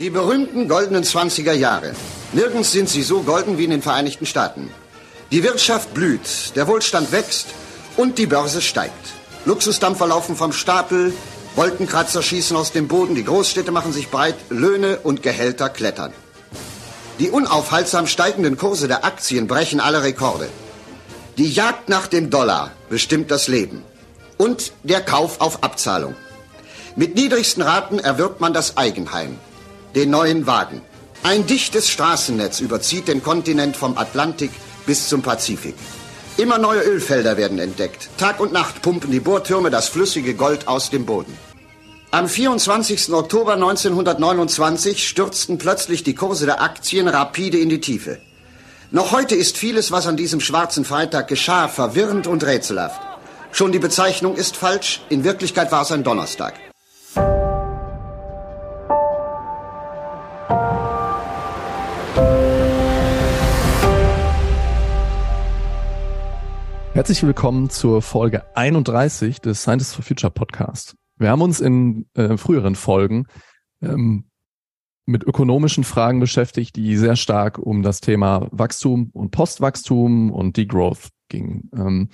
Die berühmten goldenen 20er Jahre. Nirgends sind sie so golden wie in den Vereinigten Staaten. Die Wirtschaft blüht, der Wohlstand wächst und die Börse steigt. Luxusdampfer laufen vom Stapel, Wolkenkratzer schießen aus dem Boden, die Großstädte machen sich breit, Löhne und Gehälter klettern. Die unaufhaltsam steigenden Kurse der Aktien brechen alle Rekorde. Die Jagd nach dem Dollar bestimmt das Leben. Und der Kauf auf Abzahlung. Mit niedrigsten Raten erwirbt man das Eigenheim den neuen Wagen. Ein dichtes Straßennetz überzieht den Kontinent vom Atlantik bis zum Pazifik. Immer neue Ölfelder werden entdeckt. Tag und Nacht pumpen die Bohrtürme das flüssige Gold aus dem Boden. Am 24. Oktober 1929 stürzten plötzlich die Kurse der Aktien rapide in die Tiefe. Noch heute ist vieles, was an diesem schwarzen Freitag geschah, verwirrend und rätselhaft. Schon die Bezeichnung ist falsch, in Wirklichkeit war es ein Donnerstag. Herzlich willkommen zur Folge 31 des Scientists for Future Podcast. Wir haben uns in äh, früheren Folgen ähm, mit ökonomischen Fragen beschäftigt, die sehr stark um das Thema Wachstum und Postwachstum und Degrowth ging. Ähm,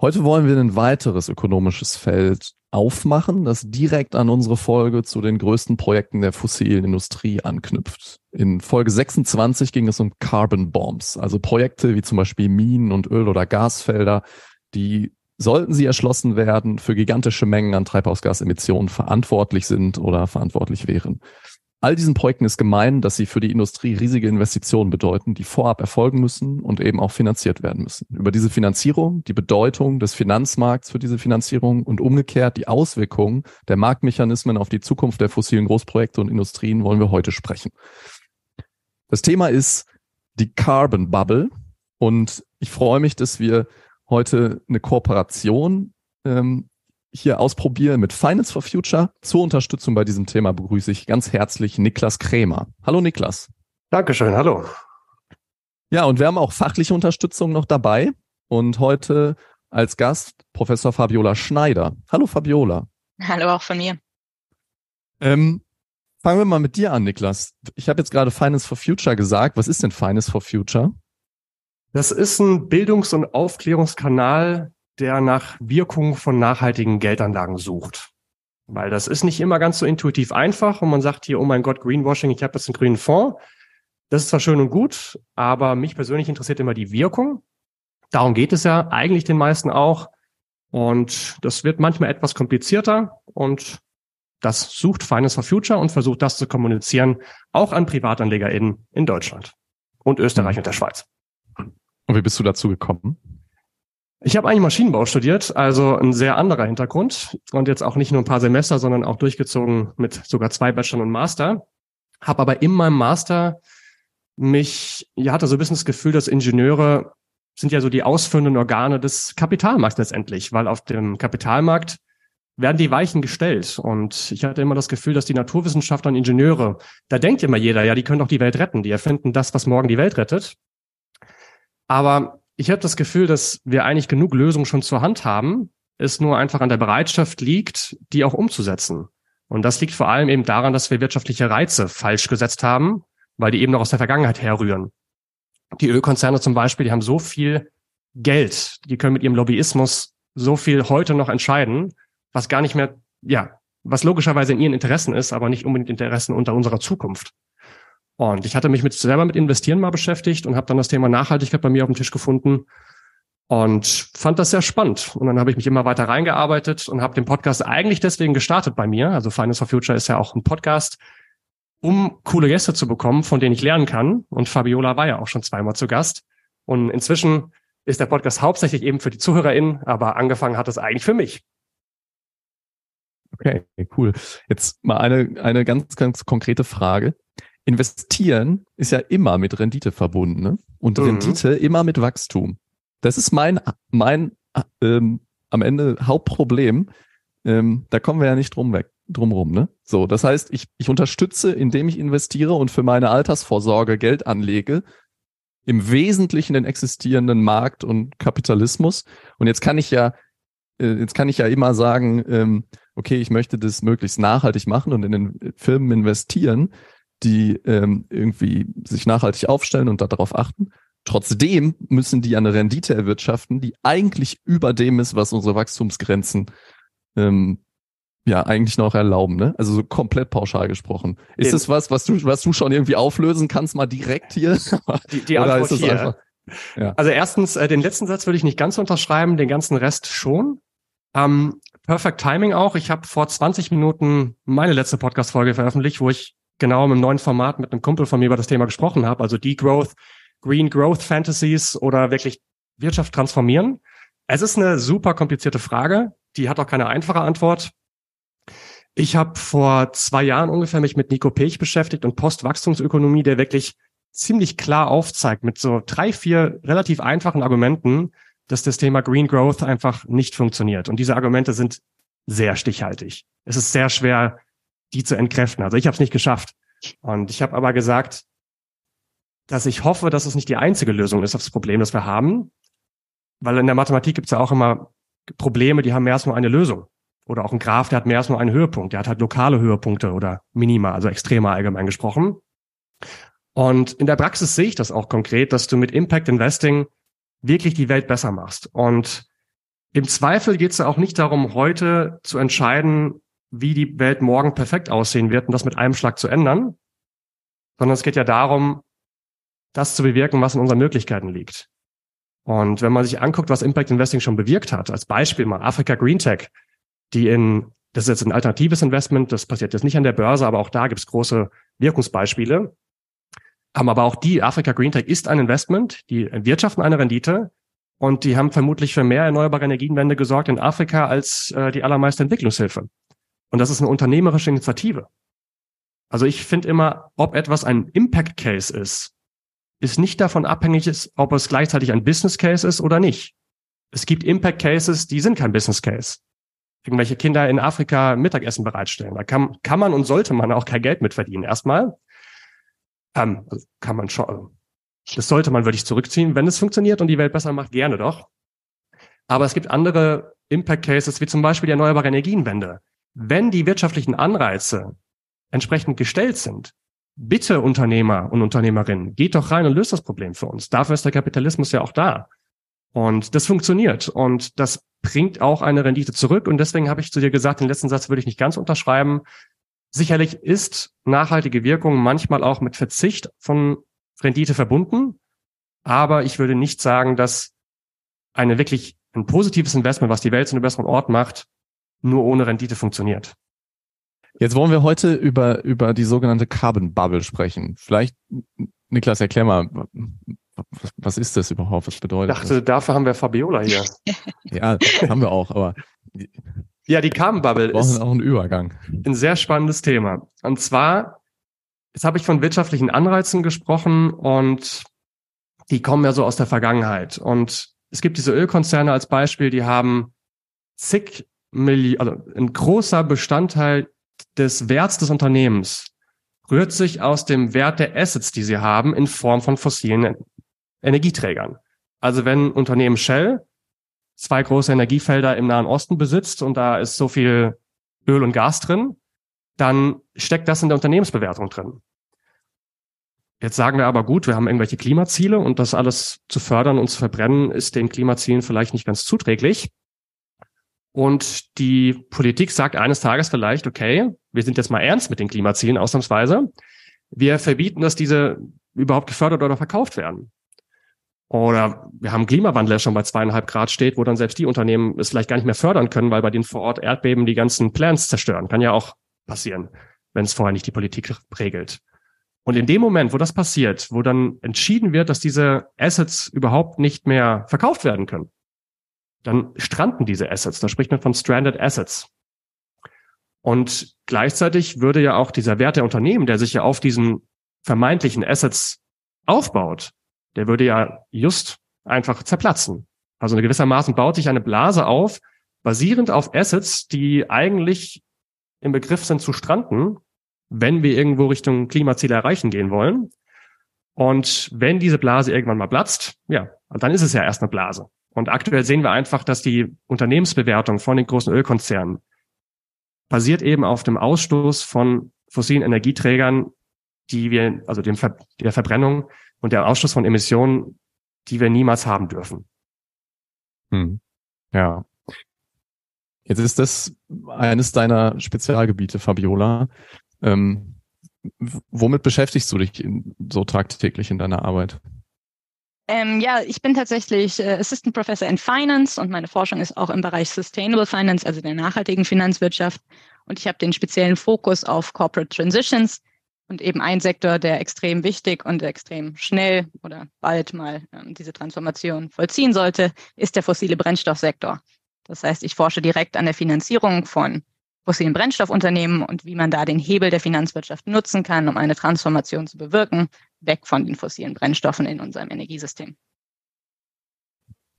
heute wollen wir ein weiteres ökonomisches Feld aufmachen, das direkt an unsere Folge zu den größten Projekten der fossilen Industrie anknüpft. In Folge 26 ging es um Carbon Bombs, also Projekte wie zum Beispiel Minen und Öl- oder Gasfelder, die sollten sie erschlossen werden, für gigantische Mengen an Treibhausgasemissionen verantwortlich sind oder verantwortlich wären. All diesen Projekten ist gemein, dass sie für die Industrie riesige Investitionen bedeuten, die vorab erfolgen müssen und eben auch finanziert werden müssen. Über diese Finanzierung, die Bedeutung des Finanzmarkts für diese Finanzierung und umgekehrt die Auswirkungen der Marktmechanismen auf die Zukunft der fossilen Großprojekte und Industrien wollen wir heute sprechen. Das Thema ist die Carbon Bubble und ich freue mich, dass wir heute eine Kooperation ähm, hier ausprobieren mit Finance for Future. Zur Unterstützung bei diesem Thema begrüße ich ganz herzlich Niklas Krämer. Hallo Niklas. Dankeschön, hallo. Ja, und wir haben auch fachliche Unterstützung noch dabei und heute als Gast Professor Fabiola Schneider. Hallo Fabiola. Hallo auch von mir. Ähm, fangen wir mal mit dir an, Niklas. Ich habe jetzt gerade Finance for Future gesagt. Was ist denn Finance for Future? Das ist ein Bildungs- und Aufklärungskanal der nach Wirkung von nachhaltigen Geldanlagen sucht. Weil das ist nicht immer ganz so intuitiv einfach und man sagt hier, oh mein Gott, Greenwashing, ich habe jetzt einen grünen Fonds. Das ist zwar schön und gut, aber mich persönlich interessiert immer die Wirkung. Darum geht es ja eigentlich den meisten auch. Und das wird manchmal etwas komplizierter und das sucht Finance for Future und versucht das zu kommunizieren, auch an PrivatanlegerInnen in Deutschland und Österreich mhm. und der Schweiz. Und wie bist du dazu gekommen? Ich habe eigentlich Maschinenbau studiert, also ein sehr anderer Hintergrund und jetzt auch nicht nur ein paar Semester, sondern auch durchgezogen mit sogar zwei Bachelor und Master. Habe aber in meinem Master mich, ja, hatte so ein bisschen das Gefühl, dass Ingenieure sind ja so die ausführenden Organe des Kapitalmarkts letztendlich, weil auf dem Kapitalmarkt werden die Weichen gestellt. Und ich hatte immer das Gefühl, dass die Naturwissenschaftler und Ingenieure, da denkt immer jeder, ja, die können doch die Welt retten, die erfinden das, was morgen die Welt rettet. Aber ich habe das Gefühl, dass wir eigentlich genug Lösungen schon zur Hand haben, es nur einfach an der Bereitschaft liegt, die auch umzusetzen. Und das liegt vor allem eben daran, dass wir wirtschaftliche Reize falsch gesetzt haben, weil die eben noch aus der Vergangenheit herrühren. Die Ölkonzerne zum Beispiel, die haben so viel Geld, die können mit ihrem Lobbyismus so viel heute noch entscheiden, was gar nicht mehr, ja, was logischerweise in ihren Interessen ist, aber nicht unbedingt Interessen unter unserer Zukunft. Und ich hatte mich mit selber mit Investieren mal beschäftigt und habe dann das Thema Nachhaltigkeit bei mir auf dem Tisch gefunden und fand das sehr spannend. Und dann habe ich mich immer weiter reingearbeitet und habe den Podcast eigentlich deswegen gestartet bei mir. Also Finance for Future ist ja auch ein Podcast, um coole Gäste zu bekommen, von denen ich lernen kann. Und Fabiola war ja auch schon zweimal zu Gast. Und inzwischen ist der Podcast hauptsächlich eben für die ZuhörerInnen, aber angefangen hat es eigentlich für mich. Okay, cool. Jetzt mal eine, eine ganz, ganz konkrete Frage investieren ist ja immer mit Rendite verbunden ne? und mhm. Rendite immer mit Wachstum. Das ist mein, mein ähm, am Ende Hauptproblem. Ähm, da kommen wir ja nicht drum weg, drumrum. Ne? So, das heißt, ich, ich unterstütze, indem ich investiere und für meine Altersvorsorge Geld anlege, im Wesentlichen den existierenden Markt und Kapitalismus. Und jetzt kann ich ja, äh, jetzt kann ich ja immer sagen, ähm, okay, ich möchte das möglichst nachhaltig machen und in den Firmen investieren. Die ähm, irgendwie sich nachhaltig aufstellen und darauf achten. Trotzdem müssen die eine Rendite erwirtschaften, die eigentlich über dem ist, was unsere Wachstumsgrenzen ähm, ja eigentlich noch erlauben, ne? Also so komplett pauschal gesprochen. Ist es was, was du, was du schon irgendwie auflösen kannst, mal direkt hier? Die, die Antwort hier. Einfach, ja. Also erstens, äh, den letzten Satz würde ich nicht ganz unterschreiben, den ganzen Rest schon. Ähm, Perfect Timing auch. Ich habe vor 20 Minuten meine letzte Podcast-Folge veröffentlicht, wo ich genau im neuen Format mit einem Kumpel von mir über das Thema gesprochen habe, also Degrowth, Green Growth Fantasies oder wirklich Wirtschaft transformieren. Es ist eine super komplizierte Frage, die hat auch keine einfache Antwort. Ich habe vor zwei Jahren ungefähr mich mit Nico Pech beschäftigt und Postwachstumsökonomie, der wirklich ziemlich klar aufzeigt mit so drei, vier relativ einfachen Argumenten, dass das Thema Green Growth einfach nicht funktioniert. Und diese Argumente sind sehr stichhaltig. Es ist sehr schwer, die zu entkräften. Also ich habe es nicht geschafft. Und ich habe aber gesagt, dass ich hoffe, dass es nicht die einzige Lösung ist auf das Problem, das wir haben. Weil in der Mathematik gibt es ja auch immer Probleme, die haben mehr als nur eine Lösung. Oder auch ein Graph, der hat mehr als nur einen Höhepunkt. Der hat halt lokale Höhepunkte oder Minima, also extremer allgemein gesprochen. Und in der Praxis sehe ich das auch konkret, dass du mit Impact Investing wirklich die Welt besser machst. Und im Zweifel geht es ja auch nicht darum, heute zu entscheiden, wie die Welt morgen perfekt aussehen wird und das mit einem Schlag zu ändern, sondern es geht ja darum, das zu bewirken, was in unseren Möglichkeiten liegt. Und wenn man sich anguckt, was Impact Investing schon bewirkt hat, als Beispiel mal Africa Green Tech, die in, das ist jetzt ein alternatives Investment, das passiert jetzt nicht an der Börse, aber auch da gibt es große Wirkungsbeispiele. Haben aber auch die, Africa Green Tech ist ein Investment, die wirtschaften eine Rendite und die haben vermutlich für mehr erneuerbare Energienwende gesorgt in Afrika als äh, die allermeiste Entwicklungshilfe. Und das ist eine unternehmerische Initiative. Also ich finde immer, ob etwas ein Impact Case ist, ist nicht davon abhängig, ob es gleichzeitig ein Business Case ist oder nicht. Es gibt Impact Cases, die sind kein Business Case irgendwelche Kinder in Afrika Mittagessen bereitstellen. Da kann, kann man und sollte man auch kein Geld mit verdienen. Erstmal ähm, also kann man schon, also das sollte man wirklich zurückziehen. Wenn es funktioniert und die Welt besser macht, gerne doch. Aber es gibt andere Impact Cases, wie zum Beispiel die erneuerbare Energienwende. Wenn die wirtschaftlichen Anreize entsprechend gestellt sind, bitte Unternehmer und Unternehmerinnen, geht doch rein und löst das Problem für uns. Dafür ist der Kapitalismus ja auch da. Und das funktioniert. Und das bringt auch eine Rendite zurück. Und deswegen habe ich zu dir gesagt, den letzten Satz würde ich nicht ganz unterschreiben. Sicherlich ist nachhaltige Wirkung manchmal auch mit Verzicht von Rendite verbunden. Aber ich würde nicht sagen, dass eine wirklich ein positives Investment, was die Welt zu einem besseren Ort macht, nur ohne Rendite funktioniert. Jetzt wollen wir heute über, über die sogenannte Carbon Bubble sprechen. Vielleicht, Niklas, erklär mal, was, was ist das überhaupt? Was bedeutet das? Ich dachte, das? dafür haben wir Fabiola hier. ja, haben wir auch, aber. Ja, die Carbon Bubble ist auch einen Übergang. Ein sehr spannendes Thema. Und zwar, jetzt habe ich von wirtschaftlichen Anreizen gesprochen und die kommen ja so aus der Vergangenheit. Und es gibt diese Ölkonzerne als Beispiel, die haben zig Millionen, also ein großer Bestandteil des Werts des Unternehmens rührt sich aus dem Wert der Assets, die sie haben, in Form von fossilen Energieträgern. Also wenn Unternehmen Shell zwei große Energiefelder im Nahen Osten besitzt und da ist so viel Öl und Gas drin, dann steckt das in der Unternehmensbewertung drin. Jetzt sagen wir aber gut, wir haben irgendwelche Klimaziele und das alles zu fördern und zu verbrennen ist den Klimazielen vielleicht nicht ganz zuträglich. Und die Politik sagt eines Tages vielleicht, okay, wir sind jetzt mal ernst mit den Klimazielen ausnahmsweise. Wir verbieten, dass diese überhaupt gefördert oder verkauft werden. Oder wir haben Klimawandel, der schon bei zweieinhalb Grad steht, wo dann selbst die Unternehmen es vielleicht gar nicht mehr fördern können, weil bei denen vor Ort Erdbeben die ganzen Plans zerstören. Kann ja auch passieren, wenn es vorher nicht die Politik regelt. Und in dem Moment, wo das passiert, wo dann entschieden wird, dass diese Assets überhaupt nicht mehr verkauft werden können, dann stranden diese Assets. Da spricht man von Stranded Assets. Und gleichzeitig würde ja auch dieser Wert der Unternehmen, der sich ja auf diesen vermeintlichen Assets aufbaut, der würde ja just einfach zerplatzen. Also gewissermaßen baut sich eine Blase auf, basierend auf Assets, die eigentlich im Begriff sind zu stranden, wenn wir irgendwo Richtung Klimaziele erreichen gehen wollen. Und wenn diese Blase irgendwann mal platzt, ja, dann ist es ja erst eine Blase. Und aktuell sehen wir einfach, dass die Unternehmensbewertung von den großen Ölkonzernen basiert eben auf dem Ausstoß von fossilen Energieträgern die wir, also dem Ver der Verbrennung und der Ausstoß von Emissionen, die wir niemals haben dürfen. Hm. Ja. Jetzt ist das eines deiner Spezialgebiete, Fabiola. Ähm, womit beschäftigst du dich in, so tagtäglich in deiner Arbeit? Ähm, ja, ich bin tatsächlich äh, Assistant Professor in Finance und meine Forschung ist auch im Bereich Sustainable Finance, also der nachhaltigen Finanzwirtschaft. Und ich habe den speziellen Fokus auf Corporate Transitions und eben ein Sektor, der extrem wichtig und extrem schnell oder bald mal ähm, diese Transformation vollziehen sollte, ist der fossile Brennstoffsektor. Das heißt, ich forsche direkt an der Finanzierung von fossilen Brennstoffunternehmen und wie man da den Hebel der Finanzwirtschaft nutzen kann, um eine Transformation zu bewirken, weg von den fossilen Brennstoffen in unserem Energiesystem.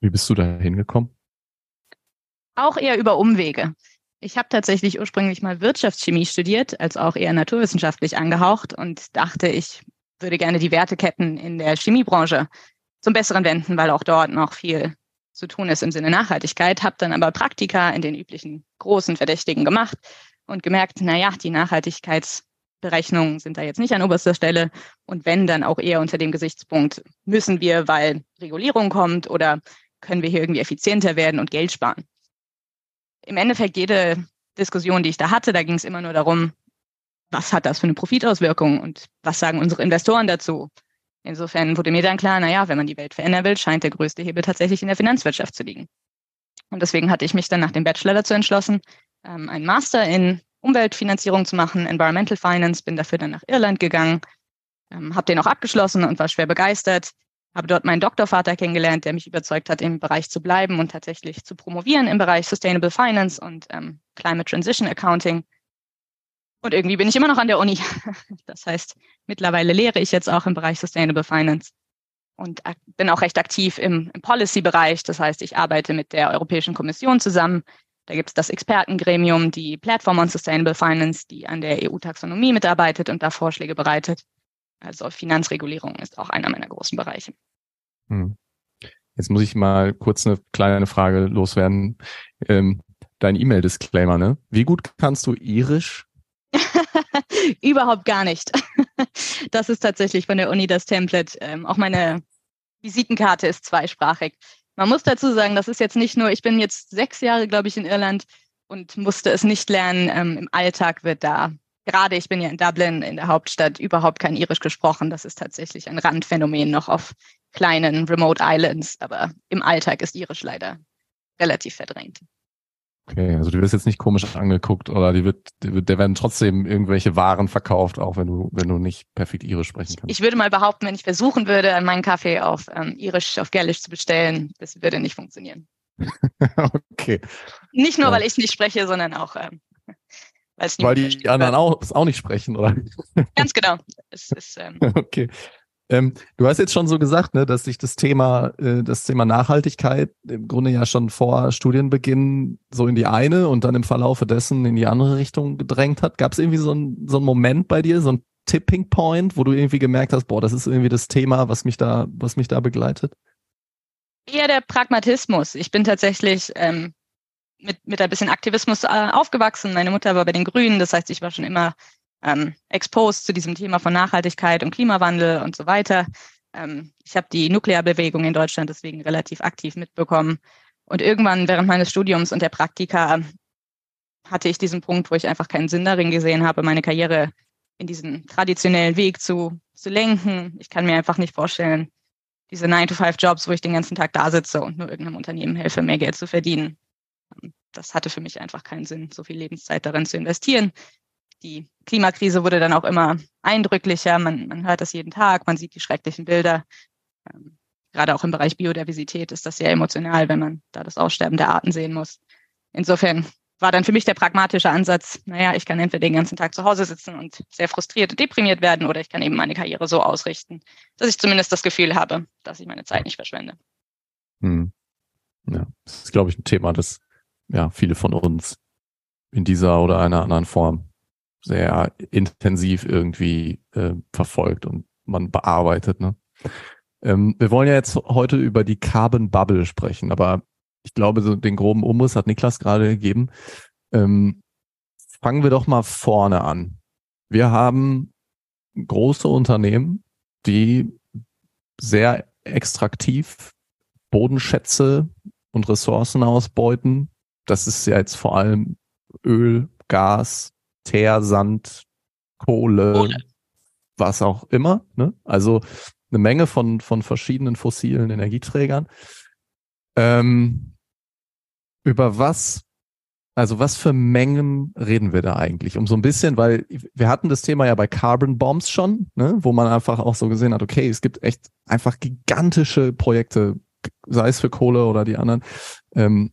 Wie bist du da hingekommen? Auch eher über Umwege. Ich habe tatsächlich ursprünglich mal Wirtschaftschemie studiert, als auch eher naturwissenschaftlich angehaucht und dachte, ich würde gerne die Werteketten in der Chemiebranche zum Besseren wenden, weil auch dort noch viel zu tun ist im Sinne Nachhaltigkeit, habe dann aber Praktika in den üblichen großen Verdächtigen gemacht und gemerkt, na ja, die Nachhaltigkeitsberechnungen sind da jetzt nicht an oberster Stelle und wenn dann auch eher unter dem Gesichtspunkt müssen wir, weil Regulierung kommt oder können wir hier irgendwie effizienter werden und Geld sparen. Im Endeffekt jede Diskussion, die ich da hatte, da ging es immer nur darum, was hat das für eine Profitauswirkung und was sagen unsere Investoren dazu? Insofern wurde mir dann klar, naja, wenn man die Welt verändern will, scheint der größte Hebel tatsächlich in der Finanzwirtschaft zu liegen. Und deswegen hatte ich mich dann nach dem Bachelor dazu entschlossen, ähm, einen Master in Umweltfinanzierung zu machen, Environmental Finance, bin dafür dann nach Irland gegangen, ähm, habe den auch abgeschlossen und war schwer begeistert, habe dort meinen Doktorvater kennengelernt, der mich überzeugt hat, im Bereich zu bleiben und tatsächlich zu promovieren im Bereich Sustainable Finance und ähm, Climate Transition Accounting. Und irgendwie bin ich immer noch an der Uni. Das heißt, mittlerweile lehre ich jetzt auch im Bereich Sustainable Finance und bin auch recht aktiv im, im Policy-Bereich. Das heißt, ich arbeite mit der Europäischen Kommission zusammen. Da gibt es das Expertengremium, die Platform on Sustainable Finance, die an der EU-Taxonomie mitarbeitet und da Vorschläge bereitet. Also Finanzregulierung ist auch einer meiner großen Bereiche. Hm. Jetzt muss ich mal kurz eine kleine Frage loswerden. Ähm, dein E-Mail-Disclaimer, ne? Wie gut kannst du Irisch Überhaupt gar nicht. das ist tatsächlich von der Uni das Template. Ähm, auch meine Visitenkarte ist zweisprachig. Man muss dazu sagen, das ist jetzt nicht nur, ich bin jetzt sechs Jahre, glaube ich, in Irland und musste es nicht lernen. Ähm, Im Alltag wird da, gerade ich bin ja in Dublin, in der Hauptstadt, überhaupt kein Irisch gesprochen. Das ist tatsächlich ein Randphänomen noch auf kleinen Remote Islands. Aber im Alltag ist Irisch leider relativ verdrängt. Okay, also du wirst jetzt nicht komisch angeguckt oder die wird, die wird, der werden trotzdem irgendwelche Waren verkauft, auch wenn du, wenn du nicht perfekt Irisch sprechen kannst. Ich würde mal behaupten, wenn ich versuchen würde, meinen Kaffee auf ähm, Irisch, auf Gälisch zu bestellen, das würde nicht funktionieren. okay. Nicht nur, ja. weil ich nicht spreche, sondern auch, ähm, weil es Weil die anderen auch, auch nicht sprechen, oder? Ganz genau. Es ist, ähm, okay. Ähm, du hast jetzt schon so gesagt, ne, dass sich das Thema, äh, das Thema Nachhaltigkeit im Grunde ja schon vor Studienbeginn so in die eine und dann im Verlaufe dessen in die andere Richtung gedrängt hat. Gab es irgendwie so, ein, so einen Moment bei dir, so ein Tipping Point, wo du irgendwie gemerkt hast, boah, das ist irgendwie das Thema, was mich da, was mich da begleitet? Eher der Pragmatismus. Ich bin tatsächlich ähm, mit, mit ein bisschen Aktivismus äh, aufgewachsen. Meine Mutter war bei den Grünen, das heißt, ich war schon immer ähm, exposed zu diesem Thema von Nachhaltigkeit und Klimawandel und so weiter. Ähm, ich habe die Nuklearbewegung in Deutschland deswegen relativ aktiv mitbekommen. Und irgendwann während meines Studiums und der Praktika hatte ich diesen Punkt, wo ich einfach keinen Sinn darin gesehen habe, meine Karriere in diesen traditionellen Weg zu, zu lenken. Ich kann mir einfach nicht vorstellen, diese 9-to-5-Jobs, wo ich den ganzen Tag da sitze und nur irgendeinem Unternehmen helfe, mehr Geld zu verdienen. Das hatte für mich einfach keinen Sinn, so viel Lebenszeit darin zu investieren die Klimakrise wurde dann auch immer eindrücklicher. Man, man hört das jeden Tag, man sieht die schrecklichen Bilder. Ähm, gerade auch im Bereich Biodiversität ist das sehr emotional, wenn man da das Aussterben der Arten sehen muss. Insofern war dann für mich der pragmatische Ansatz, naja, ich kann entweder den ganzen Tag zu Hause sitzen und sehr frustriert und deprimiert werden oder ich kann eben meine Karriere so ausrichten, dass ich zumindest das Gefühl habe, dass ich meine Zeit nicht verschwende. Hm. Ja, das ist, glaube ich, ein Thema, das ja viele von uns in dieser oder einer anderen Form sehr intensiv irgendwie äh, verfolgt und man bearbeitet. Ne? Ähm, wir wollen ja jetzt heute über die Carbon Bubble sprechen, aber ich glaube, so den groben Umriss hat Niklas gerade gegeben. Ähm, fangen wir doch mal vorne an. Wir haben große Unternehmen, die sehr extraktiv Bodenschätze und Ressourcen ausbeuten. Das ist ja jetzt vor allem Öl, Gas, Teer, Sand, Kohle, Kohle. was auch immer. Ne? Also eine Menge von, von verschiedenen fossilen Energieträgern. Ähm, über was, also was für Mengen reden wir da eigentlich? Um so ein bisschen, weil wir hatten das Thema ja bei Carbon Bombs schon, ne? wo man einfach auch so gesehen hat, okay, es gibt echt einfach gigantische Projekte, sei es für Kohle oder die anderen. Ähm,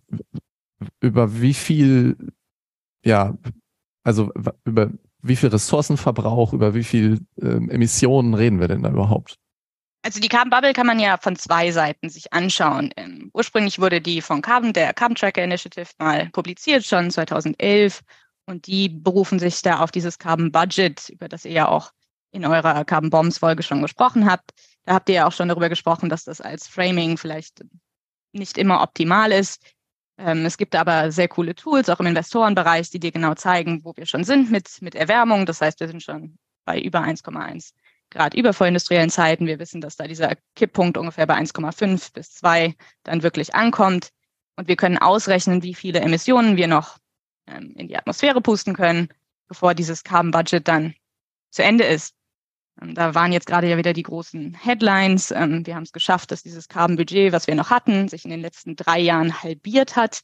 über wie viel, ja, also über wie viel Ressourcenverbrauch, über wie viel ähm, Emissionen reden wir denn da überhaupt? Also die Carbon Bubble kann man ja von zwei Seiten sich anschauen. Ähm, ursprünglich wurde die von Carbon, der Carbon Tracker Initiative mal publiziert, schon 2011. Und die berufen sich da auf dieses Carbon Budget, über das ihr ja auch in eurer Carbon Bombs Folge schon gesprochen habt. Da habt ihr ja auch schon darüber gesprochen, dass das als Framing vielleicht nicht immer optimal ist. Ähm, es gibt aber sehr coole Tools, auch im Investorenbereich, die dir genau zeigen, wo wir schon sind mit, mit Erwärmung. Das heißt, wir sind schon bei über 1,1 Grad über vorindustriellen Zeiten. Wir wissen, dass da dieser Kipppunkt ungefähr bei 1,5 bis 2 dann wirklich ankommt. Und wir können ausrechnen, wie viele Emissionen wir noch ähm, in die Atmosphäre pusten können, bevor dieses Carbon Budget dann zu Ende ist. Ähm, da waren jetzt gerade ja wieder die großen Headlines. Ähm, wir haben es geschafft, dass dieses Carbon Budget, was wir noch hatten, sich in den letzten drei Jahren halbiert hat.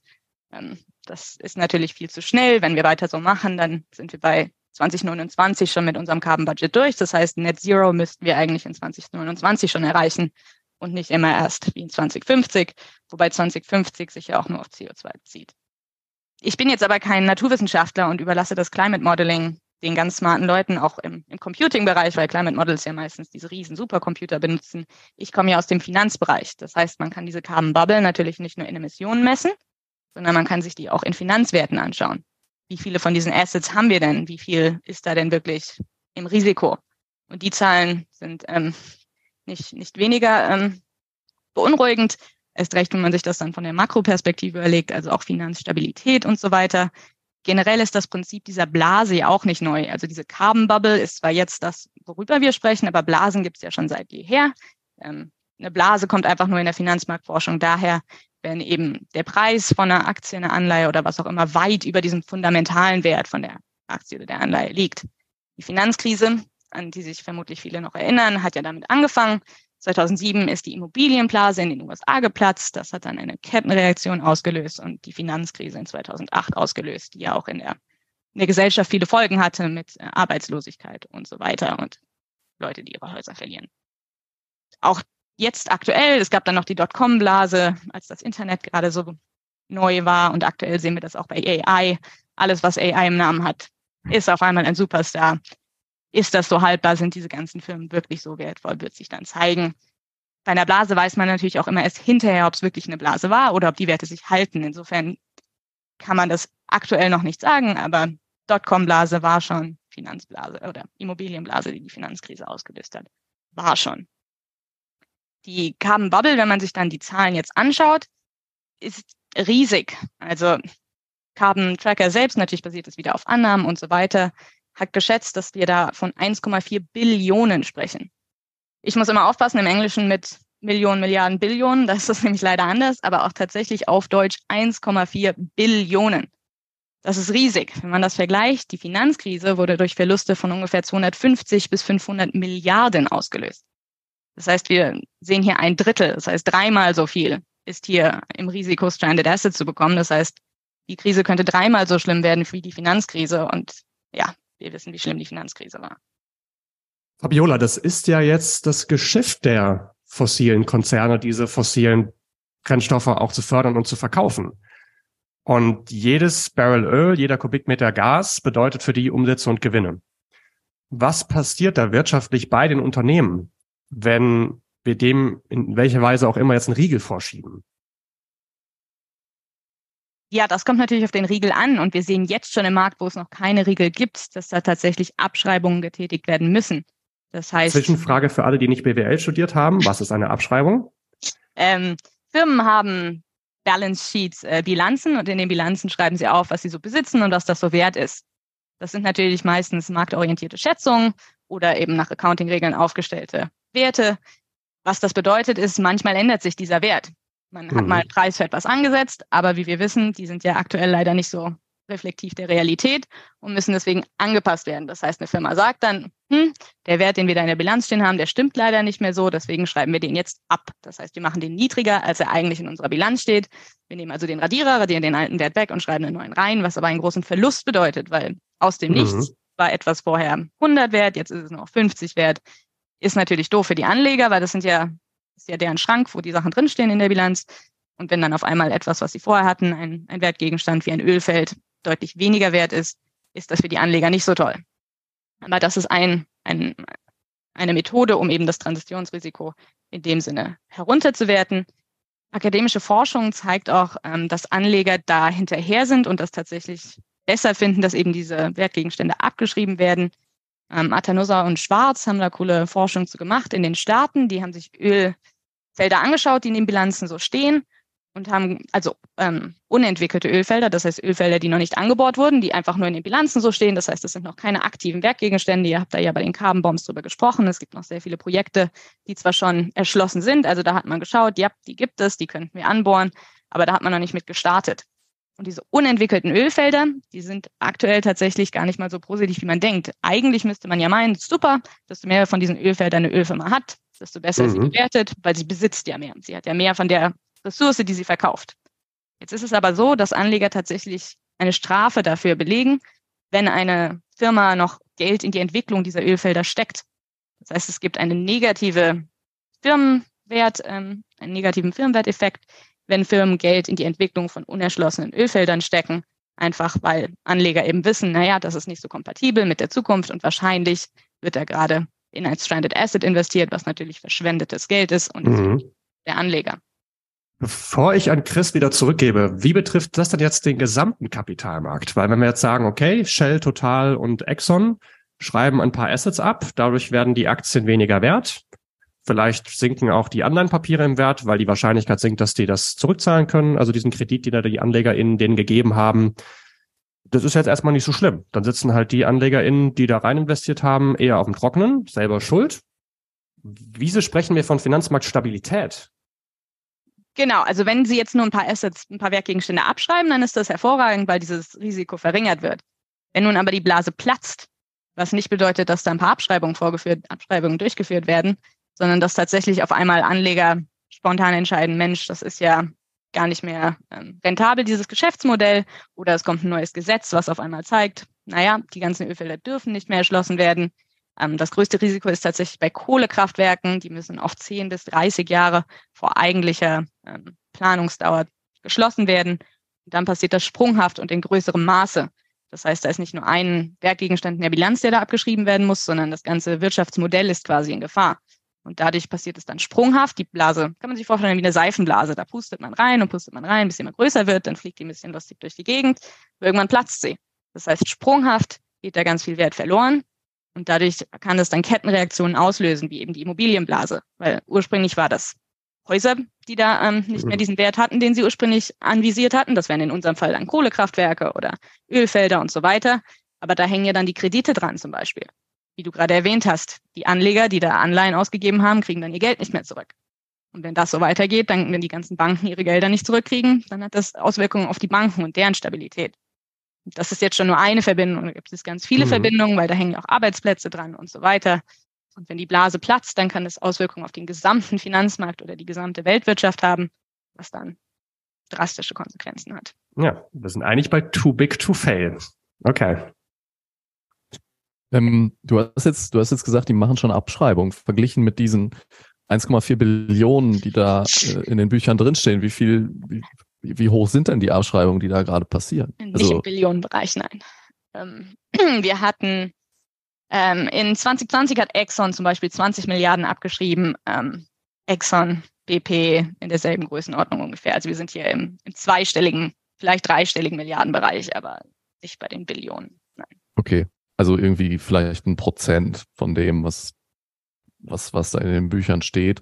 Ähm, das ist natürlich viel zu schnell. Wenn wir weiter so machen, dann sind wir bei 2029 schon mit unserem Carbon Budget durch. Das heißt, Net Zero müssten wir eigentlich in 2029 schon erreichen und nicht immer erst wie in 2050, wobei 2050 sich ja auch nur auf CO2 bezieht. Ich bin jetzt aber kein Naturwissenschaftler und überlasse das Climate Modeling den ganz smarten Leuten auch im, im Computing-Bereich, weil Climate Models ja meistens diese riesen Supercomputer benutzen. Ich komme ja aus dem Finanzbereich. Das heißt, man kann diese Carbon Bubble natürlich nicht nur in Emissionen messen, sondern man kann sich die auch in Finanzwerten anschauen wie viele von diesen Assets haben wir denn? Wie viel ist da denn wirklich im Risiko? Und die Zahlen sind ähm, nicht, nicht weniger ähm, beunruhigend. Erst recht, wenn man sich das dann von der Makroperspektive überlegt, also auch Finanzstabilität und so weiter. Generell ist das Prinzip dieser Blase ja auch nicht neu. Also diese Carbon Bubble ist zwar jetzt das, worüber wir sprechen, aber Blasen gibt es ja schon seit jeher. Ähm, eine Blase kommt einfach nur in der Finanzmarktforschung daher, wenn eben der Preis von einer Aktie, einer Anleihe oder was auch immer weit über diesem fundamentalen Wert von der Aktie oder der Anleihe liegt. Die Finanzkrise, an die sich vermutlich viele noch erinnern, hat ja damit angefangen. 2007 ist die Immobilienblase in den USA geplatzt. Das hat dann eine Kettenreaktion ausgelöst und die Finanzkrise in 2008 ausgelöst, die ja auch in der, in der Gesellschaft viele Folgen hatte mit äh, Arbeitslosigkeit und so weiter und Leute, die ihre Häuser verlieren. Auch jetzt aktuell, es gab dann noch die Dotcom-Blase, als das Internet gerade so neu war und aktuell sehen wir das auch bei AI. Alles, was AI im Namen hat, ist auf einmal ein Superstar. Ist das so haltbar? Sind diese ganzen Firmen wirklich so wertvoll? Wird sich dann zeigen. Bei einer Blase weiß man natürlich auch immer erst hinterher, ob es wirklich eine Blase war oder ob die Werte sich halten. Insofern kann man das aktuell noch nicht sagen, aber Dotcom-Blase war schon Finanzblase oder Immobilienblase, die die Finanzkrise ausgelöst hat. War schon. Die Carbon Bubble, wenn man sich dann die Zahlen jetzt anschaut, ist riesig. Also Carbon Tracker selbst, natürlich basiert es wieder auf Annahmen und so weiter, hat geschätzt, dass wir da von 1,4 Billionen sprechen. Ich muss immer aufpassen im Englischen mit Millionen, Milliarden, Billionen, da ist das nämlich leider anders, aber auch tatsächlich auf Deutsch 1,4 Billionen. Das ist riesig. Wenn man das vergleicht, die Finanzkrise wurde durch Verluste von ungefähr 250 bis 500 Milliarden ausgelöst. Das heißt, wir sehen hier ein Drittel, das heißt dreimal so viel ist hier im Risiko Stranded Assets zu bekommen. Das heißt, die Krise könnte dreimal so schlimm werden wie die Finanzkrise. Und ja, wir wissen, wie schlimm die Finanzkrise war. Fabiola, das ist ja jetzt das Geschäft der fossilen Konzerne, diese fossilen Brennstoffe auch zu fördern und zu verkaufen. Und jedes Barrel Öl, jeder Kubikmeter Gas bedeutet für die Umsätze und Gewinne. Was passiert da wirtschaftlich bei den Unternehmen, wenn wir dem in welcher Weise auch immer jetzt einen Riegel vorschieben? Ja, das kommt natürlich auf den Riegel an und wir sehen jetzt schon im Markt, wo es noch keine Riegel gibt, dass da tatsächlich Abschreibungen getätigt werden müssen. Das heißt. Zwischenfrage für alle, die nicht BWL studiert haben. Was ist eine Abschreibung? Ähm, Firmen haben Balance Sheets, äh, Bilanzen und in den Bilanzen schreiben sie auf, was sie so besitzen und was das so wert ist. Das sind natürlich meistens marktorientierte Schätzungen oder eben nach Accounting-Regeln aufgestellte Werte. Was das bedeutet, ist, manchmal ändert sich dieser Wert. Man mhm. hat mal einen Preis für etwas angesetzt, aber wie wir wissen, die sind ja aktuell leider nicht so reflektiv der Realität und müssen deswegen angepasst werden. Das heißt, eine Firma sagt dann, hm, der Wert, den wir da in der Bilanz stehen haben, der stimmt leider nicht mehr so, deswegen schreiben wir den jetzt ab. Das heißt, wir machen den niedriger, als er eigentlich in unserer Bilanz steht. Wir nehmen also den Radierer, radieren den alten Wert weg und schreiben einen neuen rein, was aber einen großen Verlust bedeutet, weil aus dem mhm. Nichts war etwas vorher 100 wert, jetzt ist es nur noch 50 wert. Ist natürlich doof für die Anleger, weil das sind ja, ist ja deren Schrank, wo die Sachen drinstehen in der Bilanz. Und wenn dann auf einmal etwas, was sie vorher hatten, ein, ein Wertgegenstand wie ein Ölfeld, deutlich weniger wert ist, ist das für die Anleger nicht so toll. Aber das ist ein, ein, eine Methode, um eben das Transitionsrisiko in dem Sinne herunterzuwerten. Akademische Forschung zeigt auch, ähm, dass Anleger da hinterher sind und das tatsächlich besser finden, dass eben diese Wertgegenstände abgeschrieben werden. Ähm, Atanusa und Schwarz haben da coole Forschung zu gemacht in den Staaten. Die haben sich Ölfelder angeschaut, die in den Bilanzen so stehen und haben also ähm, unentwickelte Ölfelder, das heißt Ölfelder, die noch nicht angebohrt wurden, die einfach nur in den Bilanzen so stehen. Das heißt, das sind noch keine aktiven Werkgegenstände. Ihr habt da ja bei den Carbon Bombs drüber gesprochen. Es gibt noch sehr viele Projekte, die zwar schon erschlossen sind. Also da hat man geschaut, ja, die gibt es, die könnten wir anbohren, aber da hat man noch nicht mit gestartet. Und diese unentwickelten Ölfelder, die sind aktuell tatsächlich gar nicht mal so positiv, wie man denkt. Eigentlich müsste man ja meinen, super, desto mehr von diesen Ölfeldern eine Ölfirma hat, desto besser mhm. ist sie bewertet, weil sie besitzt ja mehr. Sie hat ja mehr von der Ressource, die sie verkauft. Jetzt ist es aber so, dass Anleger tatsächlich eine Strafe dafür belegen, wenn eine Firma noch Geld in die Entwicklung dieser Ölfelder steckt. Das heißt, es gibt eine negative Firmenwert, ähm, einen negativen Firmenwerteffekt, wenn Firmen Geld in die Entwicklung von unerschlossenen Ölfeldern stecken, einfach weil Anleger eben wissen, naja, das ist nicht so kompatibel mit der Zukunft und wahrscheinlich wird da gerade in ein Stranded Asset investiert, was natürlich verschwendetes Geld ist und mhm. der Anleger. Bevor ich an Chris wieder zurückgebe, wie betrifft das denn jetzt den gesamten Kapitalmarkt? Weil wenn wir jetzt sagen, okay, Shell, Total und Exxon schreiben ein paar Assets ab, dadurch werden die Aktien weniger wert. Vielleicht sinken auch die anderen Papiere im Wert, weil die Wahrscheinlichkeit sinkt, dass die das zurückzahlen können, also diesen Kredit, den da die AnlegerInnen denen gegeben haben. Das ist jetzt erstmal nicht so schlimm. Dann sitzen halt die AnlegerInnen, die da rein investiert haben, eher auf dem Trockenen, selber schuld. Wieso sprechen wir von Finanzmarktstabilität? Genau, also wenn Sie jetzt nur ein paar Assets, ein paar Wertgegenstände abschreiben, dann ist das hervorragend, weil dieses Risiko verringert wird. Wenn nun aber die Blase platzt, was nicht bedeutet, dass da ein paar Abschreibungen vorgeführt, Abschreibungen durchgeführt werden, sondern dass tatsächlich auf einmal Anleger spontan entscheiden, Mensch, das ist ja gar nicht mehr ähm, rentabel, dieses Geschäftsmodell, oder es kommt ein neues Gesetz, was auf einmal zeigt, naja, die ganzen Ölfelder dürfen nicht mehr erschlossen werden. Ähm, das größte Risiko ist tatsächlich bei Kohlekraftwerken. Die müssen oft 10 bis 30 Jahre vor eigentlicher ähm, Planungsdauer geschlossen werden. Und dann passiert das sprunghaft und in größerem Maße. Das heißt, da ist nicht nur ein Wertgegenstand in der Bilanz, der da abgeschrieben werden muss, sondern das ganze Wirtschaftsmodell ist quasi in Gefahr. Und dadurch passiert es dann sprunghaft. Die Blase kann man sich vorstellen wie eine Seifenblase. Da pustet man rein und pustet man rein, bis sie immer größer wird. Dann fliegt die ein bisschen lustig durch die Gegend. Irgendwann platzt sie. Das heißt, sprunghaft geht da ganz viel Wert verloren. Und dadurch kann es dann Kettenreaktionen auslösen, wie eben die Immobilienblase. Weil ursprünglich war das Häuser, die da ähm, nicht mehr mhm. diesen Wert hatten, den sie ursprünglich anvisiert hatten. Das wären in unserem Fall dann Kohlekraftwerke oder Ölfelder und so weiter. Aber da hängen ja dann die Kredite dran zum Beispiel. Wie du gerade erwähnt hast, die Anleger, die da Anleihen ausgegeben haben, kriegen dann ihr Geld nicht mehr zurück. Und wenn das so weitergeht, dann, wenn die ganzen Banken ihre Gelder nicht zurückkriegen, dann hat das Auswirkungen auf die Banken und deren Stabilität. Das ist jetzt schon nur eine Verbindung, da gibt es ganz viele mhm. Verbindungen, weil da hängen auch Arbeitsplätze dran und so weiter. Und wenn die Blase platzt, dann kann das Auswirkungen auf den gesamten Finanzmarkt oder die gesamte Weltwirtschaft haben, was dann drastische Konsequenzen hat. Ja, wir sind eigentlich bei too big to fail. Okay. Ähm, du hast jetzt, du hast jetzt gesagt, die machen schon Abschreibung. Verglichen mit diesen 1,4 Billionen, die da äh, in den Büchern drinstehen, wie viel, wie, wie hoch sind denn die Abschreibungen, die da gerade passieren? Nicht also, im Billionenbereich, nein. Ähm, wir hatten ähm, in 2020 hat Exxon zum Beispiel 20 Milliarden abgeschrieben. Ähm, Exxon, BP in derselben Größenordnung ungefähr. Also wir sind hier im, im zweistelligen, vielleicht dreistelligen Milliardenbereich, aber nicht bei den Billionen. Nein. Okay, also irgendwie vielleicht ein Prozent von dem, was, was, was da in den Büchern steht.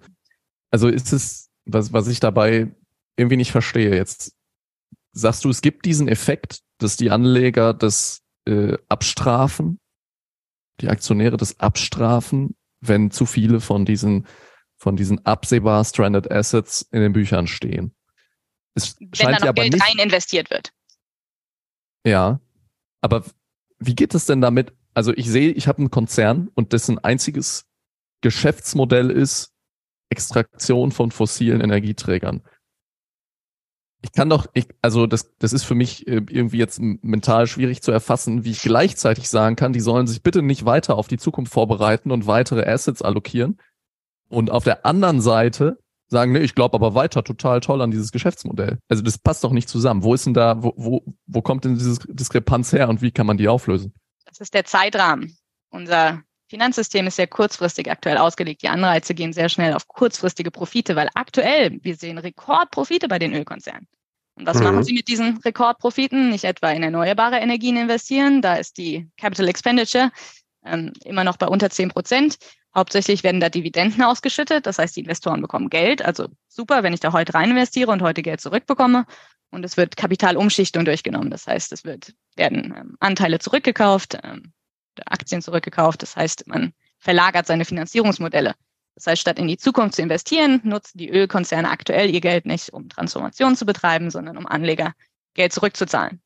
Also ist es, was, was ich dabei irgendwie nicht verstehe, jetzt sagst du, es gibt diesen Effekt, dass die Anleger das äh, abstrafen die Aktionäre das abstrafen, wenn zu viele von diesen, von diesen absehbar stranded Assets in den Büchern stehen. Es wenn scheint da noch Geld nicht, rein investiert wird. Ja, aber wie geht es denn damit? Also ich sehe, ich habe einen Konzern und dessen einziges Geschäftsmodell ist Extraktion von fossilen Energieträgern. Ich kann doch, ich, also das, das ist für mich äh, irgendwie jetzt mental schwierig zu erfassen, wie ich gleichzeitig sagen kann, die sollen sich bitte nicht weiter auf die Zukunft vorbereiten und weitere Assets allokieren. Und auf der anderen Seite sagen, nee, ich glaube aber weiter total toll an dieses Geschäftsmodell. Also das passt doch nicht zusammen. Wo ist denn da, wo, wo, wo kommt denn diese Diskrepanz her und wie kann man die auflösen? Das ist der Zeitrahmen. Unser Finanzsystem ist sehr kurzfristig aktuell ausgelegt. Die Anreize gehen sehr schnell auf kurzfristige Profite, weil aktuell, wir sehen Rekordprofite bei den Ölkonzernen. Und was mhm. machen sie mit diesen Rekordprofiten? Nicht etwa in erneuerbare Energien investieren, da ist die Capital Expenditure ähm, immer noch bei unter 10 Prozent. Hauptsächlich werden da Dividenden ausgeschüttet, das heißt, die Investoren bekommen Geld. Also super, wenn ich da heute rein investiere und heute Geld zurückbekomme. Und es wird Kapitalumschichtung durchgenommen. Das heißt, es wird, werden ähm, Anteile zurückgekauft, ähm, Aktien zurückgekauft. Das heißt, man verlagert seine Finanzierungsmodelle. Das heißt, statt in die Zukunft zu investieren, nutzen die Ölkonzerne aktuell ihr Geld nicht, um Transformation zu betreiben, sondern um Anleger Geld zurückzuzahlen.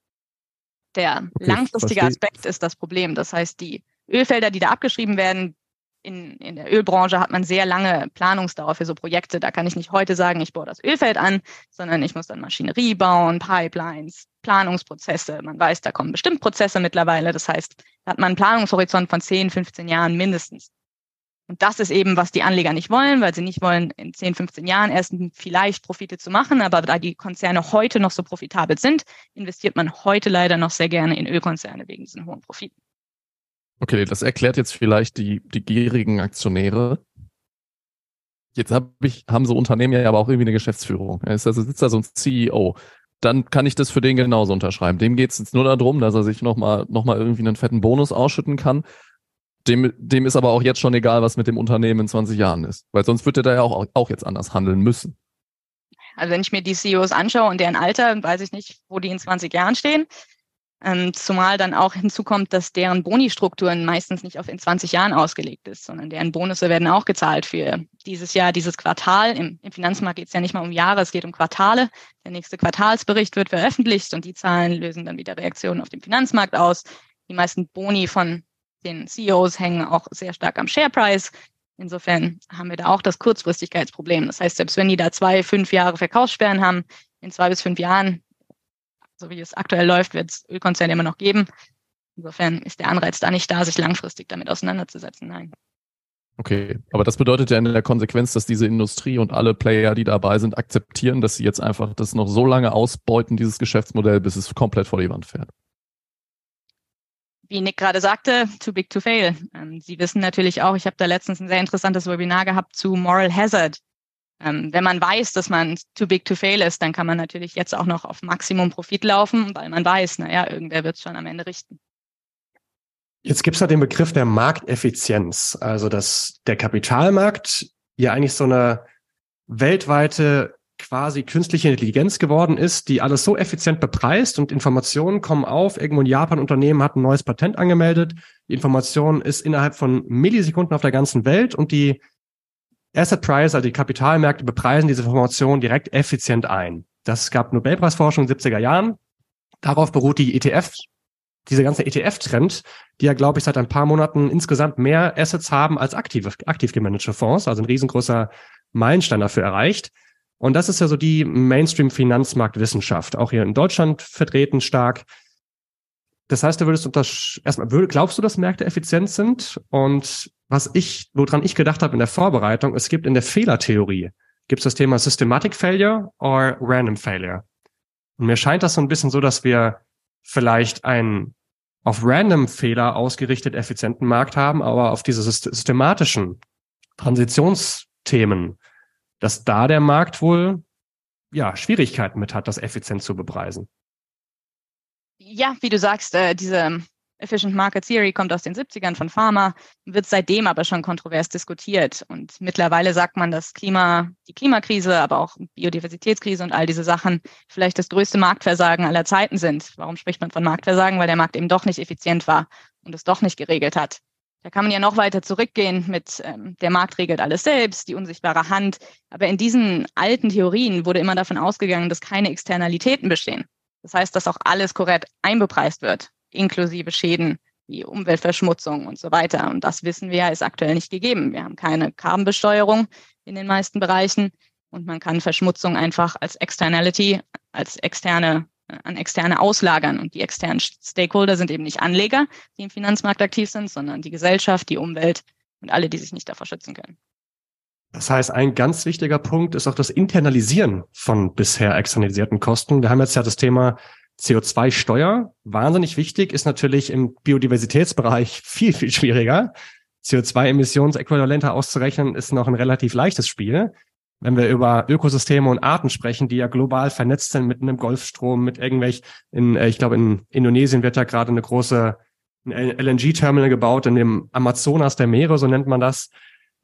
Der okay, langfristige verstehe. Aspekt ist das Problem. Das heißt, die Ölfelder, die da abgeschrieben werden, in, in der Ölbranche hat man sehr lange Planungsdauer für so Projekte. Da kann ich nicht heute sagen, ich baue das Ölfeld an, sondern ich muss dann Maschinerie bauen, Pipelines, Planungsprozesse. Man weiß, da kommen bestimmt Prozesse mittlerweile. Das heißt, da hat man einen Planungshorizont von 10, 15 Jahren mindestens. Und das ist eben, was die Anleger nicht wollen, weil sie nicht wollen, in 10, 15 Jahren erst vielleicht Profite zu machen. Aber da die Konzerne heute noch so profitabel sind, investiert man heute leider noch sehr gerne in Ölkonzerne wegen diesen hohen Profiten. Okay, das erklärt jetzt vielleicht die, die gierigen Aktionäre. Jetzt hab ich, haben so Unternehmen ja aber auch irgendwie eine Geschäftsführung. Es also sitzt da so ein CEO. Dann kann ich das für den genauso unterschreiben. Dem geht es jetzt nur darum, dass er sich nochmal noch mal irgendwie einen fetten Bonus ausschütten kann. Dem, dem ist aber auch jetzt schon egal, was mit dem Unternehmen in 20 Jahren ist. Weil sonst wird er da ja auch, auch jetzt anders handeln müssen. Also wenn ich mir die CEOs anschaue und deren Alter, weiß ich nicht, wo die in 20 Jahren stehen. Ähm, zumal dann auch hinzukommt, dass deren Boni-Strukturen meistens nicht auf in 20 Jahren ausgelegt ist, sondern deren Bonusse werden auch gezahlt für dieses Jahr, dieses Quartal. Im, im Finanzmarkt geht es ja nicht mal um Jahre, es geht um Quartale. Der nächste Quartalsbericht wird veröffentlicht und die Zahlen lösen dann wieder Reaktionen auf dem Finanzmarkt aus. Die meisten Boni von den CEOs hängen auch sehr stark am Shareprice. Insofern haben wir da auch das Kurzfristigkeitsproblem. Das heißt, selbst wenn die da zwei, fünf Jahre Verkaufssperren haben, in zwei bis fünf Jahren so wie es aktuell läuft, wird es Ölkonzerne immer noch geben. Insofern ist der Anreiz da nicht da, sich langfristig damit auseinanderzusetzen. Nein. Okay, aber das bedeutet ja in der Konsequenz, dass diese Industrie und alle Player, die dabei sind, akzeptieren, dass sie jetzt einfach das noch so lange ausbeuten, dieses Geschäftsmodell, bis es komplett vor die Wand fährt. Wie Nick gerade sagte, too big to fail. Ähm, sie wissen natürlich auch, ich habe da letztens ein sehr interessantes Webinar gehabt zu Moral Hazard. Ähm, wenn man weiß, dass man too big to fail ist, dann kann man natürlich jetzt auch noch auf Maximum Profit laufen, weil man weiß, naja, irgendwer wird es schon am Ende richten. Jetzt gibt es ja den Begriff der Markteffizienz, also dass der Kapitalmarkt ja eigentlich so eine weltweite quasi künstliche Intelligenz geworden ist, die alles so effizient bepreist und Informationen kommen auf. Irgendwo in Japan Unternehmen hat ein neues Patent angemeldet. Die Information ist innerhalb von Millisekunden auf der ganzen Welt und die Asset Price, also die Kapitalmärkte, bepreisen diese Informationen direkt effizient ein. Das gab Nobelpreisforschung in den 70er Jahren. Darauf beruht die ETF, dieser ganze ETF-Trend, die ja, glaube ich, seit ein paar Monaten insgesamt mehr Assets haben als aktive, aktiv gemanagte Fonds, also ein riesengroßer Meilenstein dafür erreicht. Und das ist ja so die Mainstream-Finanzmarktwissenschaft, auch hier in Deutschland vertreten stark. Das heißt, du würdest unter erstmal glaubst du, dass Märkte effizient sind? Und was ich, woran ich gedacht habe in der Vorbereitung, es gibt in der Fehlertheorie gibt es das Thema Systematic Failure or Random Failure. Und mir scheint das so ein bisschen so, dass wir vielleicht einen auf Random Fehler ausgerichtet effizienten Markt haben, aber auf diese systematischen Transitionsthemen, dass da der Markt wohl ja Schwierigkeiten mit hat, das effizient zu bepreisen ja, wie du sagst, äh, diese Efficient Market Theory kommt aus den 70ern von Pharma, wird seitdem aber schon kontrovers diskutiert. Und mittlerweile sagt man, dass Klima, die Klimakrise, aber auch Biodiversitätskrise und all diese Sachen vielleicht das größte Marktversagen aller Zeiten sind. Warum spricht man von Marktversagen? Weil der Markt eben doch nicht effizient war und es doch nicht geregelt hat. Da kann man ja noch weiter zurückgehen mit, ähm, der Markt regelt alles selbst, die unsichtbare Hand. Aber in diesen alten Theorien wurde immer davon ausgegangen, dass keine Externalitäten bestehen. Das heißt, dass auch alles korrekt einbepreist wird, inklusive Schäden wie Umweltverschmutzung und so weiter. Und das wissen wir ist aktuell nicht gegeben. Wir haben keine Carbonbesteuerung in den meisten Bereichen und man kann Verschmutzung einfach als Externality, als externe an externe auslagern. Und die externen Stakeholder sind eben nicht Anleger, die im Finanzmarkt aktiv sind, sondern die Gesellschaft, die Umwelt und alle, die sich nicht davor schützen können. Das heißt, ein ganz wichtiger Punkt ist auch das Internalisieren von bisher externalisierten Kosten. Wir haben jetzt ja das Thema CO2-Steuer. Wahnsinnig wichtig ist natürlich im Biodiversitätsbereich viel, viel schwieriger. CO2-Emissionsäquivalente auszurechnen ist noch ein relativ leichtes Spiel wenn wir über Ökosysteme und Arten sprechen, die ja global vernetzt sind mit einem Golfstrom, mit irgendwelch, in, äh, ich glaube, in Indonesien wird ja gerade eine große LNG-Terminal gebaut in dem Amazonas der Meere, so nennt man das.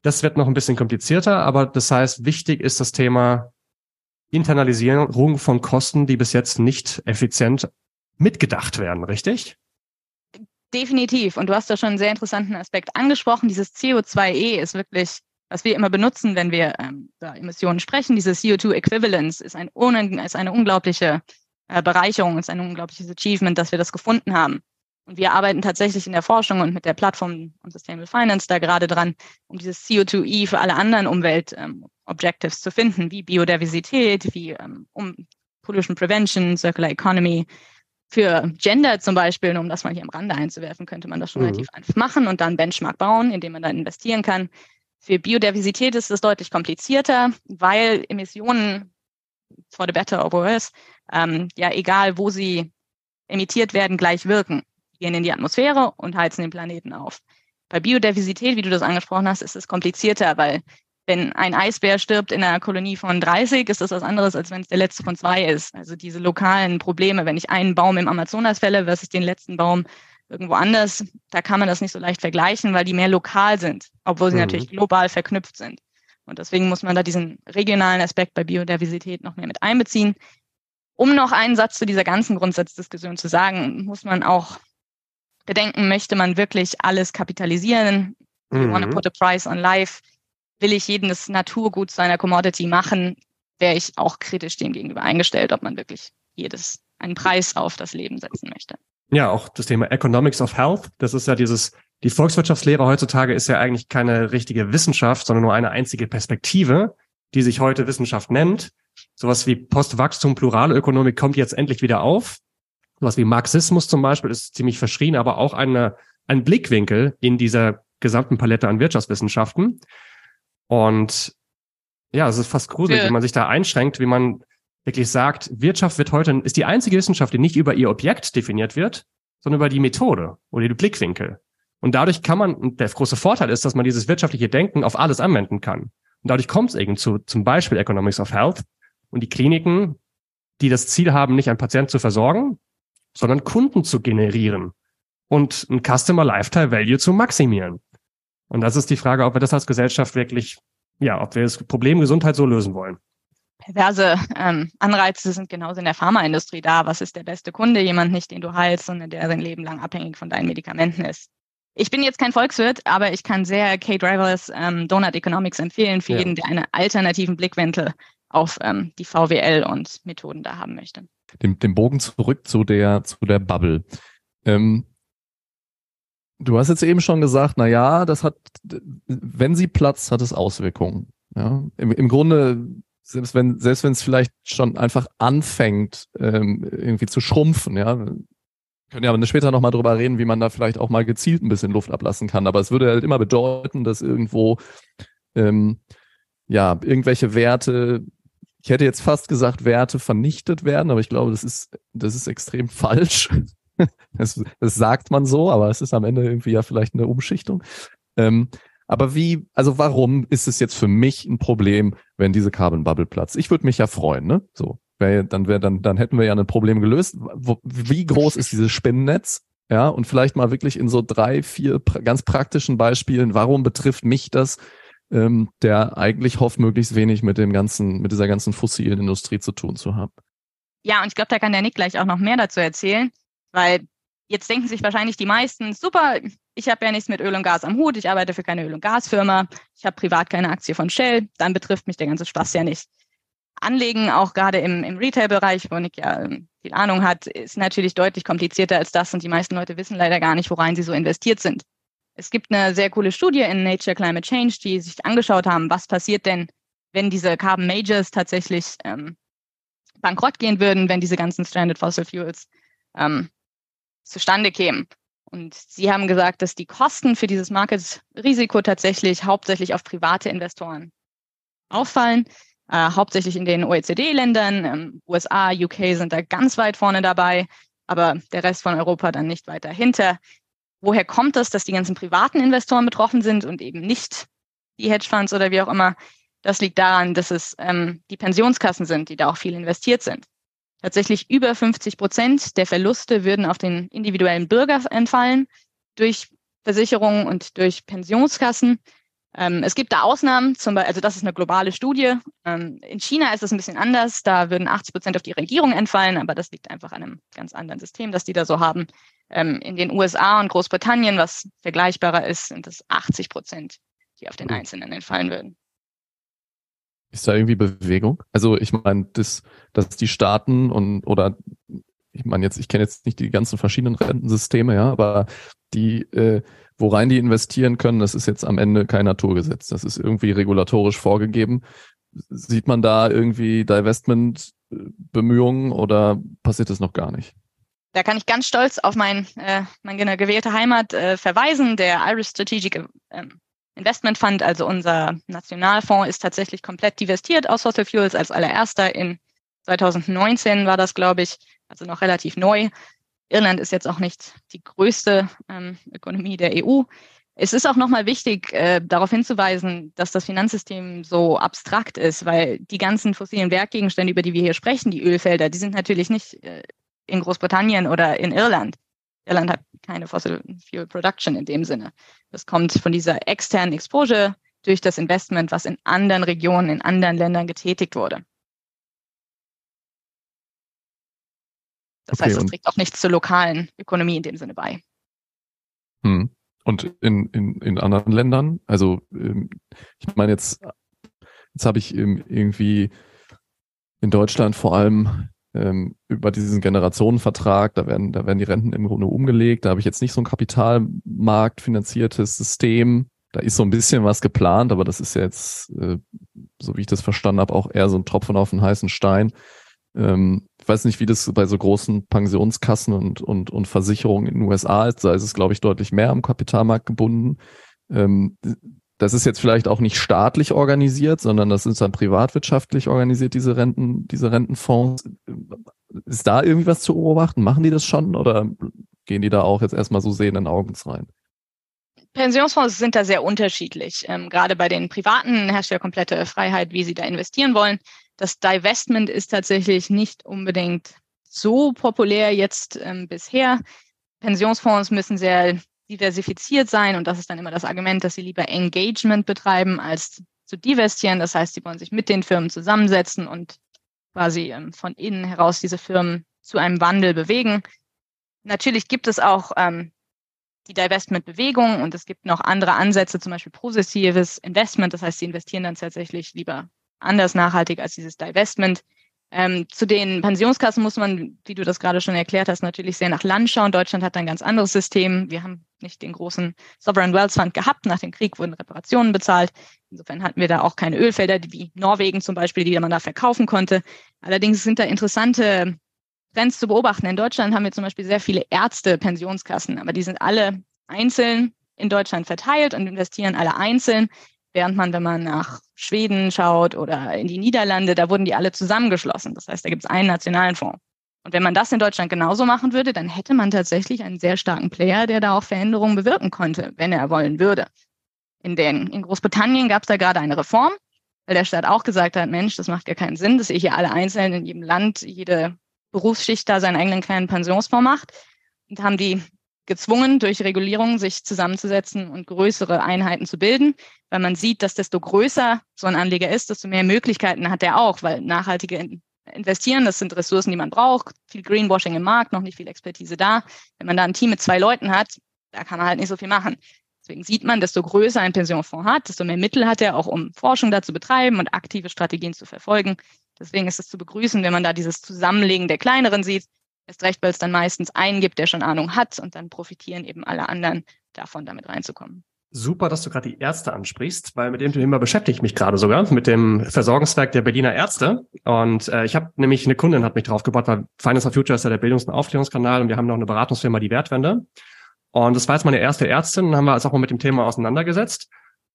Das wird noch ein bisschen komplizierter, aber das heißt, wichtig ist das Thema Internalisierung von Kosten, die bis jetzt nicht effizient mitgedacht werden, richtig? Definitiv. Und du hast da schon einen sehr interessanten Aspekt angesprochen. Dieses CO2e ist wirklich was wir immer benutzen, wenn wir ähm, über Emissionen sprechen, diese CO2 Equivalence ist, ein, ist eine unglaubliche äh, Bereicherung, ist ein unglaubliches Achievement, dass wir das gefunden haben. Und wir arbeiten tatsächlich in der Forschung und mit der Plattform und Sustainable Finance da gerade dran, um dieses CO2e für alle anderen Umwelt-Objectives ähm, zu finden, wie Biodiversität, wie ähm, um Pollution Prevention, Circular Economy. Für Gender zum Beispiel, um das mal hier am Rande einzuwerfen, könnte man das schon mhm. relativ einfach machen und dann Benchmark bauen, indem man dann investieren kann. Für Biodiversität ist es deutlich komplizierter, weil Emissionen, for the better or worse, ähm, ja egal wo sie emittiert werden, gleich wirken. Die gehen in die Atmosphäre und heizen den Planeten auf. Bei Biodiversität, wie du das angesprochen hast, ist es komplizierter, weil wenn ein Eisbär stirbt in einer Kolonie von 30, ist das was anderes, als wenn es der letzte von zwei ist. Also diese lokalen Probleme, wenn ich einen Baum im Amazonas fälle versus den letzten Baum irgendwo anders, da kann man das nicht so leicht vergleichen, weil die mehr lokal sind, obwohl sie mhm. natürlich global verknüpft sind. Und deswegen muss man da diesen regionalen Aspekt bei Biodiversität noch mehr mit einbeziehen. Um noch einen Satz zu dieser ganzen Grundsatzdiskussion zu sagen, muss man auch bedenken, möchte man wirklich alles kapitalisieren? Mhm. Want to put a price on life? Will ich jedes Naturgut zu einer Commodity machen? Wäre ich auch kritisch dem gegenüber eingestellt, ob man wirklich jedes einen Preis auf das Leben setzen möchte ja, auch das Thema Economics of Health. Das ist ja dieses, die Volkswirtschaftslehre heutzutage ist ja eigentlich keine richtige Wissenschaft, sondern nur eine einzige Perspektive, die sich heute Wissenschaft nennt. Sowas wie Postwachstum, Pluralökonomik kommt jetzt endlich wieder auf. Sowas wie Marxismus zum Beispiel ist ziemlich verschrien, aber auch eine, ein Blickwinkel in dieser gesamten Palette an Wirtschaftswissenschaften. Und ja, es ist fast gruselig, ja. wie man sich da einschränkt, wie man wirklich sagt, Wirtschaft wird heute, ist die einzige Wissenschaft, die nicht über ihr Objekt definiert wird, sondern über die Methode oder die Blickwinkel. Und dadurch kann man, und der große Vorteil ist, dass man dieses wirtschaftliche Denken auf alles anwenden kann. Und dadurch kommt es eben zu, zum Beispiel Economics of Health und die Kliniken, die das Ziel haben, nicht einen Patienten zu versorgen, sondern Kunden zu generieren und ein Customer Lifetime Value zu maximieren. Und das ist die Frage, ob wir das als Gesellschaft wirklich, ja, ob wir das Problem Gesundheit so lösen wollen perverse ähm, Anreize sind genauso in der Pharmaindustrie da. Was ist der beste Kunde? Jemand nicht, den du heilst, sondern der sein Leben lang abhängig von deinen Medikamenten ist. Ich bin jetzt kein Volkswirt, aber ich kann sehr Kate Rivers ähm, Donut Economics empfehlen für ja. jeden, der einen alternativen Blickwinkel auf ähm, die VWL und Methoden da haben möchte. Den, den Bogen zurück zu der, zu der Bubble. Ähm, du hast jetzt eben schon gesagt, na ja, das hat, wenn sie platzt, hat es Auswirkungen. Ja, im, im Grunde selbst wenn selbst wenn es vielleicht schon einfach anfängt ähm, irgendwie zu schrumpfen, ja, wir können ja aber später noch mal drüber reden, wie man da vielleicht auch mal gezielt ein bisschen Luft ablassen kann. Aber es würde halt immer bedeuten, dass irgendwo ähm, ja irgendwelche Werte, ich hätte jetzt fast gesagt Werte vernichtet werden, aber ich glaube, das ist das ist extrem falsch. das, das sagt man so, aber es ist am Ende irgendwie ja vielleicht eine Umschichtung. Ähm, aber wie, also warum ist es jetzt für mich ein Problem, wenn diese Carbon Bubble platzt? Ich würde mich ja freuen, ne? So, wär, dann wäre dann dann hätten wir ja ein Problem gelöst. Wo, wie groß ist dieses Spinnennetz? Ja, und vielleicht mal wirklich in so drei, vier pra ganz praktischen Beispielen, warum betrifft mich das, ähm, der eigentlich hofft, möglichst wenig mit dem ganzen, mit dieser ganzen fossilen Industrie zu tun zu haben. Ja, und ich glaube, da kann der Nick gleich auch noch mehr dazu erzählen, weil Jetzt denken sich wahrscheinlich die meisten, super, ich habe ja nichts mit Öl und Gas am Hut, ich arbeite für keine Öl- und Gasfirma, ich habe privat keine Aktie von Shell, dann betrifft mich der ganze Spaß ja nicht. Anlegen, auch gerade im, im Retail-Bereich, wo Nick ja ähm, viel Ahnung hat, ist natürlich deutlich komplizierter als das und die meisten Leute wissen leider gar nicht, worein sie so investiert sind. Es gibt eine sehr coole Studie in Nature Climate Change, die sich angeschaut haben, was passiert denn, wenn diese Carbon Majors tatsächlich ähm, bankrott gehen würden, wenn diese ganzen Stranded Fossil Fuels ähm, zustande kämen. Und Sie haben gesagt, dass die Kosten für dieses Market-Risiko tatsächlich hauptsächlich auf private Investoren auffallen, äh, hauptsächlich in den OECD-Ländern. Ähm, USA, UK sind da ganz weit vorne dabei, aber der Rest von Europa dann nicht weit dahinter. Woher kommt das, dass die ganzen privaten Investoren betroffen sind und eben nicht die Hedgefonds oder wie auch immer? Das liegt daran, dass es ähm, die Pensionskassen sind, die da auch viel investiert sind. Tatsächlich über 50 Prozent der Verluste würden auf den individuellen Bürger entfallen durch Versicherungen und durch Pensionskassen. Ähm, es gibt da Ausnahmen, zum Beispiel, also das ist eine globale Studie. Ähm, in China ist es ein bisschen anders. Da würden 80 Prozent auf die Regierung entfallen, aber das liegt einfach an einem ganz anderen System, das die da so haben. Ähm, in den USA und Großbritannien, was vergleichbarer ist, sind es 80 Prozent, die auf den Einzelnen entfallen würden. Ist da irgendwie Bewegung? Also ich meine, das, dass die Staaten und oder ich meine jetzt, ich kenne jetzt nicht die ganzen verschiedenen Rentensysteme, ja, aber die, äh, worein die investieren können, das ist jetzt am Ende kein Naturgesetz. Das ist irgendwie regulatorisch vorgegeben. Sieht man da irgendwie Divestment-Bemühungen oder passiert das noch gar nicht? Da kann ich ganz stolz auf mein, äh, meine gewählte Heimat äh, verweisen. Der Irish Strategic äh, Investment Fund, also unser Nationalfonds, ist tatsächlich komplett divestiert aus Fossil Fuels als allererster. In 2019 war das, glaube ich, also noch relativ neu. Irland ist jetzt auch nicht die größte ähm, Ökonomie der EU. Es ist auch nochmal wichtig, äh, darauf hinzuweisen, dass das Finanzsystem so abstrakt ist, weil die ganzen fossilen Werkgegenstände, über die wir hier sprechen, die Ölfelder, die sind natürlich nicht äh, in Großbritannien oder in Irland. Irland hat keine Fossil Fuel Production in dem Sinne. Das kommt von dieser externen Exposure durch das Investment, was in anderen Regionen, in anderen Ländern getätigt wurde. Das okay, heißt, es trägt auch nichts zur lokalen Ökonomie in dem Sinne bei. Hm. Und in, in, in anderen Ländern, also ähm, ich meine jetzt, jetzt habe ich irgendwie in Deutschland vor allem ähm, über diesen Generationenvertrag, da werden, da werden die Renten im Grunde umgelegt. Da habe ich jetzt nicht so ein kapitalmarktfinanziertes System. Da ist so ein bisschen was geplant, aber das ist jetzt, äh, so wie ich das verstanden habe, auch eher so ein Tropfen auf einen heißen Stein. Ähm, ich weiß nicht, wie das bei so großen Pensionskassen und, und, und Versicherungen in den USA ist. Da ist es, glaube ich, deutlich mehr am Kapitalmarkt gebunden. Ähm, das ist jetzt vielleicht auch nicht staatlich organisiert, sondern das ist dann privatwirtschaftlich organisiert, diese Renten, diese Rentenfonds. Ist da irgendwie was zu beobachten? Machen die das schon oder gehen die da auch jetzt erstmal so sehenden Augens rein? Pensionsfonds sind da sehr unterschiedlich. Ähm, gerade bei den Privaten herrscht ja komplette Freiheit, wie sie da investieren wollen. Das Divestment ist tatsächlich nicht unbedingt so populär jetzt ähm, bisher. Pensionsfonds müssen sehr diversifiziert sein und das ist dann immer das Argument, dass sie lieber Engagement betreiben als zu divestieren. Das heißt, sie wollen sich mit den Firmen zusammensetzen und quasi ähm, von innen heraus diese Firmen zu einem Wandel bewegen. Natürlich gibt es auch ähm, die Divestment-Bewegung und es gibt noch andere Ansätze, zum Beispiel progressives Investment. Das heißt, sie investieren dann tatsächlich lieber anders nachhaltig als dieses Divestment. Ähm, zu den Pensionskassen muss man, wie du das gerade schon erklärt hast, natürlich sehr nach Land schauen. Deutschland hat ein ganz anderes System. Wir haben nicht den großen Sovereign Wealth Fund gehabt. Nach dem Krieg wurden Reparationen bezahlt. Insofern hatten wir da auch keine Ölfelder, wie Norwegen zum Beispiel, die man da verkaufen konnte. Allerdings sind da interessante Trends zu beobachten. In Deutschland haben wir zum Beispiel sehr viele Ärzte-Pensionskassen, aber die sind alle einzeln in Deutschland verteilt und investieren alle einzeln. Während man, wenn man nach Schweden schaut oder in die Niederlande, da wurden die alle zusammengeschlossen. Das heißt, da gibt es einen nationalen Fonds. Und wenn man das in Deutschland genauso machen würde, dann hätte man tatsächlich einen sehr starken Player, der da auch Veränderungen bewirken konnte, wenn er wollen würde. In, den, in Großbritannien gab es da gerade eine Reform, weil der Staat auch gesagt hat, Mensch, das macht gar keinen Sinn, dass ihr hier alle einzeln in jedem Land, jede Berufsschicht da seinen eigenen kleinen Pensionsfonds macht. Und haben die gezwungen, durch Regulierung sich zusammenzusetzen und größere Einheiten zu bilden, weil man sieht, dass desto größer so ein Anleger ist, desto mehr Möglichkeiten hat er auch, weil nachhaltige investieren. Das sind Ressourcen, die man braucht. Viel Greenwashing im Markt, noch nicht viel Expertise da. Wenn man da ein Team mit zwei Leuten hat, da kann man halt nicht so viel machen. Deswegen sieht man, desto größer ein Pensionfonds hat, desto mehr Mittel hat er auch, um Forschung da zu betreiben und aktive Strategien zu verfolgen. Deswegen ist es zu begrüßen, wenn man da dieses Zusammenlegen der kleineren sieht. Erst recht, weil es dann meistens einen gibt, der schon Ahnung hat und dann profitieren eben alle anderen davon, damit reinzukommen. Super, dass du gerade die Ärzte ansprichst, weil mit dem Thema beschäftige ich mich gerade sogar, mit dem Versorgungswerk der Berliner Ärzte. Und äh, ich habe nämlich eine Kundin hat mich drauf gebracht, weil Finance for Future ist ja der Bildungs- und Aufklärungskanal und wir haben noch eine Beratungsfirma, die Wertwende. Und das war jetzt meine erste Ärztin, haben wir uns auch mal mit dem Thema auseinandergesetzt.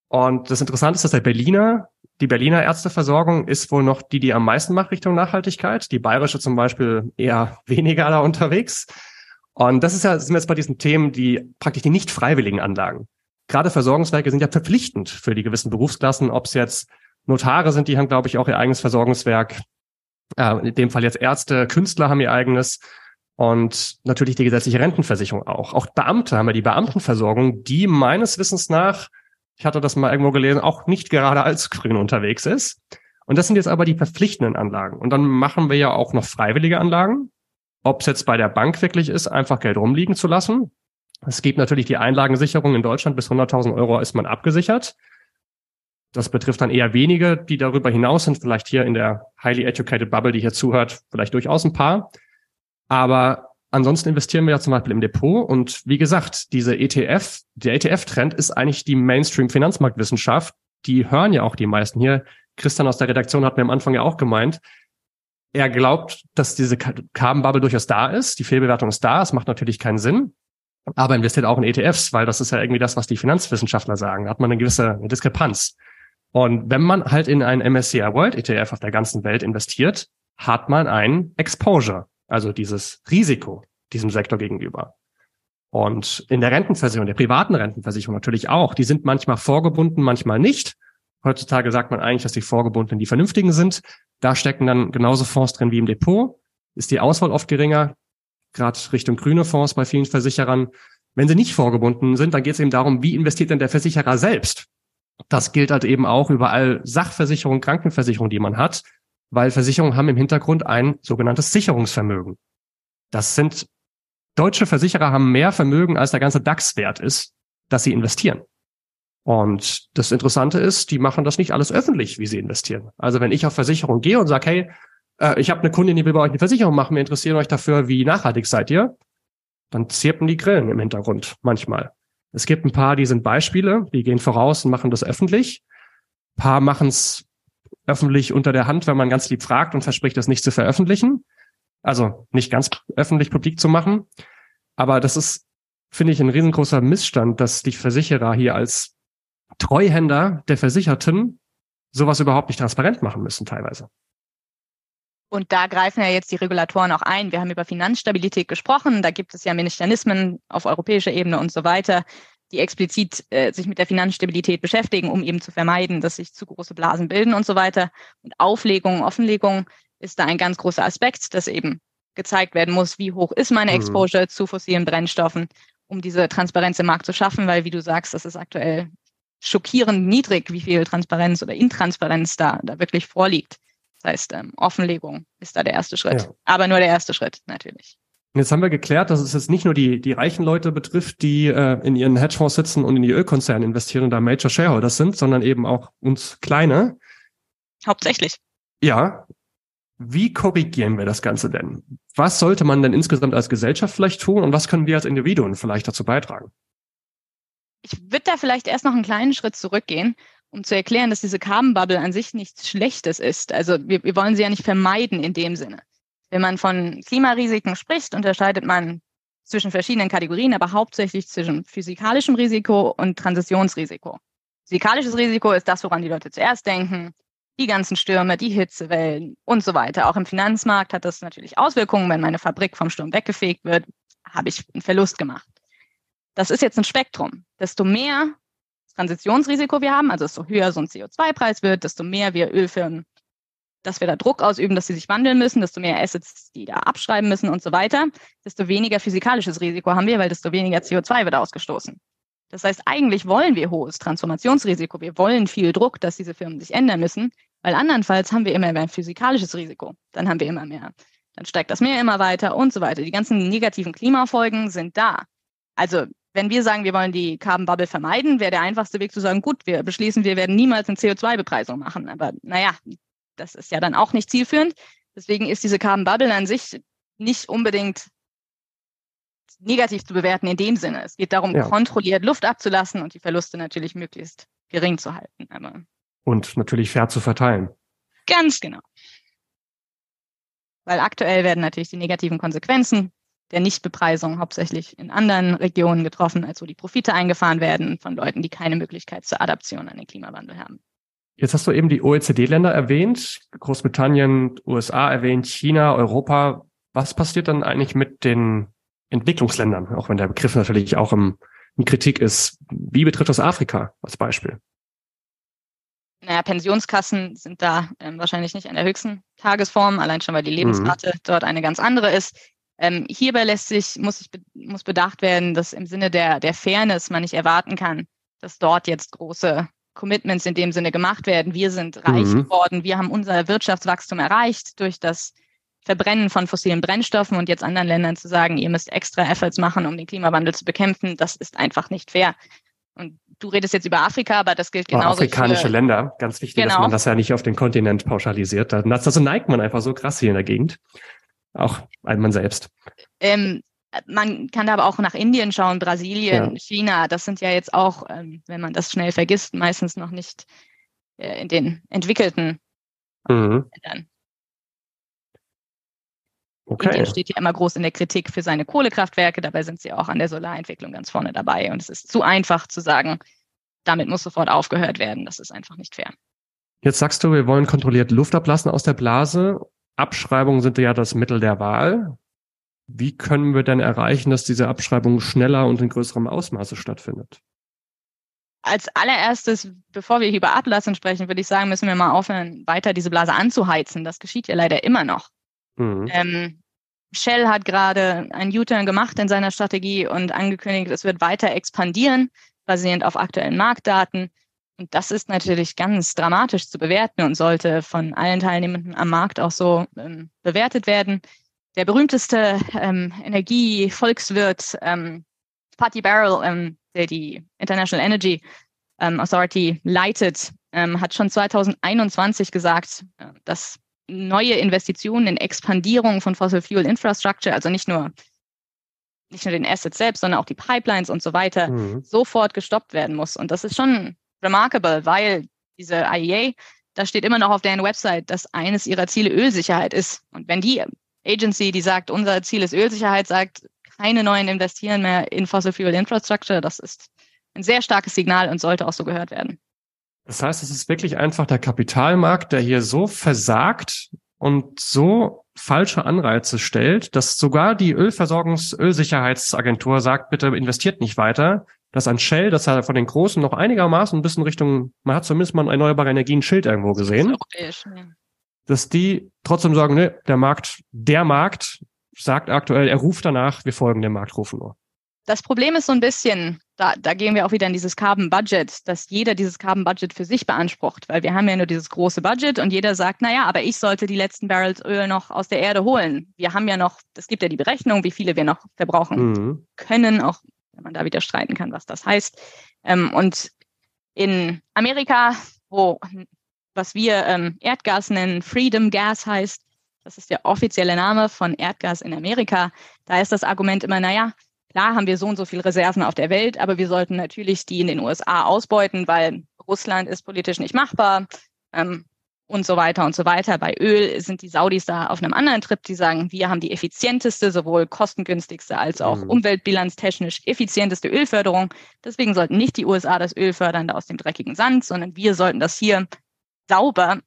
Und das Interessante ist, dass der Berliner, die Berliner Ärzteversorgung ist wohl noch die, die am meisten macht Richtung Nachhaltigkeit. Die bayerische zum Beispiel eher weniger da unterwegs. Und das ist ja, sind wir jetzt bei diesen Themen, die praktisch die nicht freiwilligen Anlagen. Gerade Versorgungswerke sind ja verpflichtend für die gewissen Berufsklassen, ob es jetzt Notare sind, die haben, glaube ich, auch ihr eigenes Versorgungswerk. Äh, in dem Fall jetzt Ärzte, Künstler haben ihr eigenes. Und natürlich die gesetzliche Rentenversicherung auch. Auch Beamte haben ja die Beamtenversorgung, die meines Wissens nach, ich hatte das mal irgendwo gelesen, auch nicht gerade allzu grün unterwegs ist. Und das sind jetzt aber die verpflichtenden Anlagen. Und dann machen wir ja auch noch freiwillige Anlagen. Ob es jetzt bei der Bank wirklich ist, einfach Geld rumliegen zu lassen. Es gibt natürlich die Einlagensicherung in Deutschland. Bis 100.000 Euro ist man abgesichert. Das betrifft dann eher wenige, die darüber hinaus sind. Vielleicht hier in der highly educated Bubble, die hier zuhört, vielleicht durchaus ein paar. Aber ansonsten investieren wir ja zum Beispiel im Depot. Und wie gesagt, diese ETF, der ETF-Trend ist eigentlich die Mainstream-Finanzmarktwissenschaft. Die hören ja auch die meisten hier. Christian aus der Redaktion hat mir am Anfang ja auch gemeint, er glaubt, dass diese Carbon Bubble durchaus da ist. Die Fehlbewertung ist da. Es macht natürlich keinen Sinn. Aber investiert auch in ETFs, weil das ist ja irgendwie das, was die Finanzwissenschaftler sagen. Da hat man eine gewisse Diskrepanz. Und wenn man halt in einen MSCI World ETF auf der ganzen Welt investiert, hat man ein Exposure also dieses Risiko diesem Sektor gegenüber. Und in der Rentenversicherung, der privaten Rentenversicherung natürlich auch, die sind manchmal vorgebunden, manchmal nicht. Heutzutage sagt man eigentlich, dass die vorgebundenen die vernünftigen sind. Da stecken dann genauso Fonds drin wie im Depot. Ist die Auswahl oft geringer, gerade Richtung grüne Fonds bei vielen Versicherern. Wenn sie nicht vorgebunden sind, dann geht es eben darum, wie investiert denn der Versicherer selbst? Das gilt halt eben auch über all Sachversicherungen, Krankenversicherungen, die man hat weil Versicherungen haben im Hintergrund ein sogenanntes Sicherungsvermögen. Das sind deutsche Versicherer haben mehr Vermögen, als der ganze DAX-Wert ist, dass sie investieren. Und das Interessante ist, die machen das nicht alles öffentlich, wie sie investieren. Also wenn ich auf Versicherung gehe und sage, hey, äh, ich habe eine Kundin, die will bei euch eine Versicherung machen, wir interessieren euch dafür, wie nachhaltig seid ihr, dann zirpen die Grillen im Hintergrund manchmal. Es gibt ein paar, die sind Beispiele, die gehen voraus und machen das öffentlich. Ein paar machen es öffentlich unter der Hand, wenn man ganz lieb fragt und verspricht, das nicht zu veröffentlichen. Also nicht ganz öffentlich publik zu machen. Aber das ist, finde ich, ein riesengroßer Missstand, dass die Versicherer hier als Treuhänder der Versicherten sowas überhaupt nicht transparent machen müssen teilweise. Und da greifen ja jetzt die Regulatoren auch ein. Wir haben über Finanzstabilität gesprochen. Da gibt es ja Mechanismen auf europäischer Ebene und so weiter, die explizit äh, sich mit der Finanzstabilität beschäftigen, um eben zu vermeiden, dass sich zu große Blasen bilden und so weiter. Und Auflegung, Offenlegung ist da ein ganz großer Aspekt, dass eben gezeigt werden muss, wie hoch ist meine mhm. Exposure mhm. zu fossilen Brennstoffen, um diese Transparenz im Markt zu schaffen, weil, wie du sagst, das ist aktuell schockierend niedrig, wie viel Transparenz oder Intransparenz da, da wirklich vorliegt. Das heißt, ähm, Offenlegung ist da der erste Schritt. Ja. Aber nur der erste Schritt, natürlich. Jetzt haben wir geklärt, dass es jetzt nicht nur die, die reichen Leute betrifft, die äh, in ihren Hedgefonds sitzen und in die Ölkonzerne investieren und da Major Shareholders sind, sondern eben auch uns Kleine. Hauptsächlich. Ja. Wie korrigieren wir das Ganze denn? Was sollte man denn insgesamt als Gesellschaft vielleicht tun und was können wir als Individuen vielleicht dazu beitragen? Ich würde da vielleicht erst noch einen kleinen Schritt zurückgehen, um zu erklären, dass diese Carbon Bubble an sich nichts Schlechtes ist. Also wir, wir wollen sie ja nicht vermeiden in dem Sinne. Wenn man von Klimarisiken spricht, unterscheidet man zwischen verschiedenen Kategorien, aber hauptsächlich zwischen physikalischem Risiko und Transitionsrisiko. Physikalisches Risiko ist das, woran die Leute zuerst denken. Die ganzen Stürme, die Hitzewellen und so weiter. Auch im Finanzmarkt hat das natürlich Auswirkungen. Wenn meine Fabrik vom Sturm weggefegt wird, habe ich einen Verlust gemacht. Das ist jetzt ein Spektrum. Desto mehr Transitionsrisiko wir haben, also desto höher so ein CO2-Preis wird, desto mehr wir Ölfirmen dass wir da Druck ausüben, dass sie sich wandeln müssen, desto mehr Assets die da abschreiben müssen und so weiter, desto weniger physikalisches Risiko haben wir, weil desto weniger CO2 wird ausgestoßen. Das heißt, eigentlich wollen wir hohes Transformationsrisiko. Wir wollen viel Druck, dass diese Firmen sich ändern müssen. Weil andernfalls haben wir immer mehr physikalisches Risiko. Dann haben wir immer mehr. Dann steigt das Meer immer weiter und so weiter. Die ganzen negativen Klimafolgen sind da. Also wenn wir sagen, wir wollen die Carbon Bubble vermeiden, wäre der einfachste Weg zu sagen, gut, wir beschließen, wir werden niemals eine CO2-Bepreisung machen. Aber naja, das ist ja dann auch nicht zielführend. Deswegen ist diese Carbon Bubble an sich nicht unbedingt negativ zu bewerten in dem Sinne. Es geht darum, ja. kontrolliert Luft abzulassen und die Verluste natürlich möglichst gering zu halten. Aber und natürlich fair zu verteilen. Ganz genau. Weil aktuell werden natürlich die negativen Konsequenzen der Nichtbepreisung hauptsächlich in anderen Regionen getroffen, als wo die Profite eingefahren werden von Leuten, die keine Möglichkeit zur Adaption an den Klimawandel haben. Jetzt hast du eben die OECD-Länder erwähnt, Großbritannien, USA erwähnt, China, Europa. Was passiert dann eigentlich mit den Entwicklungsländern, auch wenn der Begriff natürlich auch im, in Kritik ist? Wie betrifft das Afrika als Beispiel? Naja, Pensionskassen sind da ähm, wahrscheinlich nicht an der höchsten Tagesform, allein schon, weil die Lebensrate mhm. dort eine ganz andere ist. Ähm, hierbei lässt sich, muss, ich, muss bedacht werden, dass im Sinne der, der Fairness man nicht erwarten kann, dass dort jetzt große Commitments in dem Sinne gemacht werden. Wir sind reich mhm. geworden, wir haben unser Wirtschaftswachstum erreicht durch das Verbrennen von fossilen Brennstoffen und jetzt anderen Ländern zu sagen, ihr müsst extra Efforts machen, um den Klimawandel zu bekämpfen, das ist einfach nicht fair. Und du redest jetzt über Afrika, aber das gilt genauso. Afrikanische für, Länder, ganz wichtig, genau. dass man das ja nicht auf den Kontinent pauschalisiert. Das, also neigt man einfach so krass hier in der Gegend. Auch man selbst. Ähm, man kann da aber auch nach Indien schauen, Brasilien, ja. China. Das sind ja jetzt auch, ähm, wenn man das schnell vergisst, meistens noch nicht äh, in den entwickelten mhm. Ländern. Okay. Indien steht ja immer groß in der Kritik für seine Kohlekraftwerke, dabei sind sie auch an der Solarentwicklung ganz vorne dabei. Und es ist zu einfach zu sagen, damit muss sofort aufgehört werden. Das ist einfach nicht fair. Jetzt sagst du, wir wollen kontrolliert Luft ablassen aus der Blase. Abschreibungen sind ja das Mittel der Wahl. Wie können wir denn erreichen, dass diese Abschreibung schneller und in größerem Ausmaße stattfindet? Als allererstes, bevor wir hier über Ablassen sprechen, würde ich sagen, müssen wir mal aufhören, weiter diese Blase anzuheizen. Das geschieht ja leider immer noch. Mhm. Ähm, Shell hat gerade einen U-Turn gemacht in seiner Strategie und angekündigt, es wird weiter expandieren, basierend auf aktuellen Marktdaten. Und das ist natürlich ganz dramatisch zu bewerten und sollte von allen Teilnehmenden am Markt auch so ähm, bewertet werden. Der berühmteste ähm, Energie-Volkswirt ähm, Patty Barrel, ähm, der die International Energy ähm, Authority leitet, ähm, hat schon 2021 gesagt, äh, dass neue Investitionen in Expandierung von Fossil Fuel Infrastructure, also nicht nur nicht nur den Assets selbst, sondern auch die Pipelines und so weiter, mhm. sofort gestoppt werden muss. Und das ist schon remarkable, weil diese IEA, da steht immer noch auf deren Website, dass eines ihrer Ziele Ölsicherheit ist. Und wenn die Agency, die sagt, unser Ziel ist Ölsicherheit, sagt, keine neuen investieren mehr in Fossil Fuel Infrastructure, das ist ein sehr starkes Signal und sollte auch so gehört werden. Das heißt, es ist wirklich einfach der Kapitalmarkt, der hier so versagt und so falsche Anreize stellt, dass sogar die Ölversorgungs-, Ölsicherheitsagentur sagt, bitte investiert nicht weiter. Dass ein Shell, das ja von den Großen noch einigermaßen ein bisschen Richtung, man hat zumindest mal ein erneuerbare Energien Schild irgendwo gesehen. Das ja. Dass die trotzdem sagen, ne, der Markt, der Markt sagt aktuell, er ruft danach, wir folgen dem Marktruf nur. Das Problem ist so ein bisschen, da, da gehen wir auch wieder in dieses Carbon Budget, dass jeder dieses Carbon Budget für sich beansprucht, weil wir haben ja nur dieses große Budget und jeder sagt, naja, aber ich sollte die letzten Barrels Öl noch aus der Erde holen. Wir haben ja noch, es gibt ja die Berechnung, wie viele wir noch verbrauchen mhm. können, auch wenn man da wieder streiten kann, was das heißt. Ähm, und in Amerika, wo was wir ähm, Erdgas nennen, Freedom Gas heißt, das ist der offizielle Name von Erdgas in Amerika, da ist das Argument immer, naja, Klar haben wir so und so viele Reserven auf der Welt, aber wir sollten natürlich die in den USA ausbeuten, weil Russland ist politisch nicht machbar ähm, und so weiter und so weiter. Bei Öl sind die Saudis da auf einem anderen Trip, die sagen, wir haben die effizienteste, sowohl kostengünstigste als auch mhm. umweltbilanztechnisch effizienteste Ölförderung. Deswegen sollten nicht die USA das Öl fördern da aus dem dreckigen Sand, sondern wir sollten das hier sauber,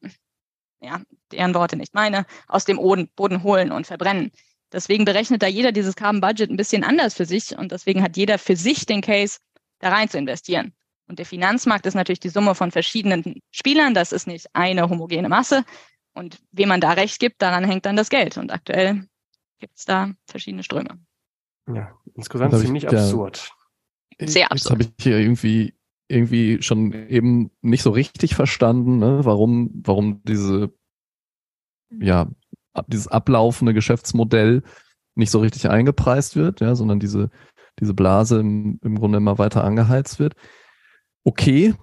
ja, deren Worte nicht meine, aus dem Boden holen und verbrennen. Deswegen berechnet da jeder dieses Carbon Budget ein bisschen anders für sich und deswegen hat jeder für sich den Case, da rein zu investieren. Und der Finanzmarkt ist natürlich die Summe von verschiedenen Spielern. Das ist nicht eine homogene Masse. Und wem man da recht gibt, daran hängt dann das Geld. Und aktuell gibt es da verschiedene Ströme. Ja, insgesamt ziemlich absurd. Sehr absurd. Jetzt habe ich hier irgendwie irgendwie schon eben nicht so richtig verstanden, ne, warum, warum diese, ja, dieses ablaufende Geschäftsmodell nicht so richtig eingepreist wird, ja, sondern diese, diese Blase im, im Grunde immer weiter angeheizt wird. Okay,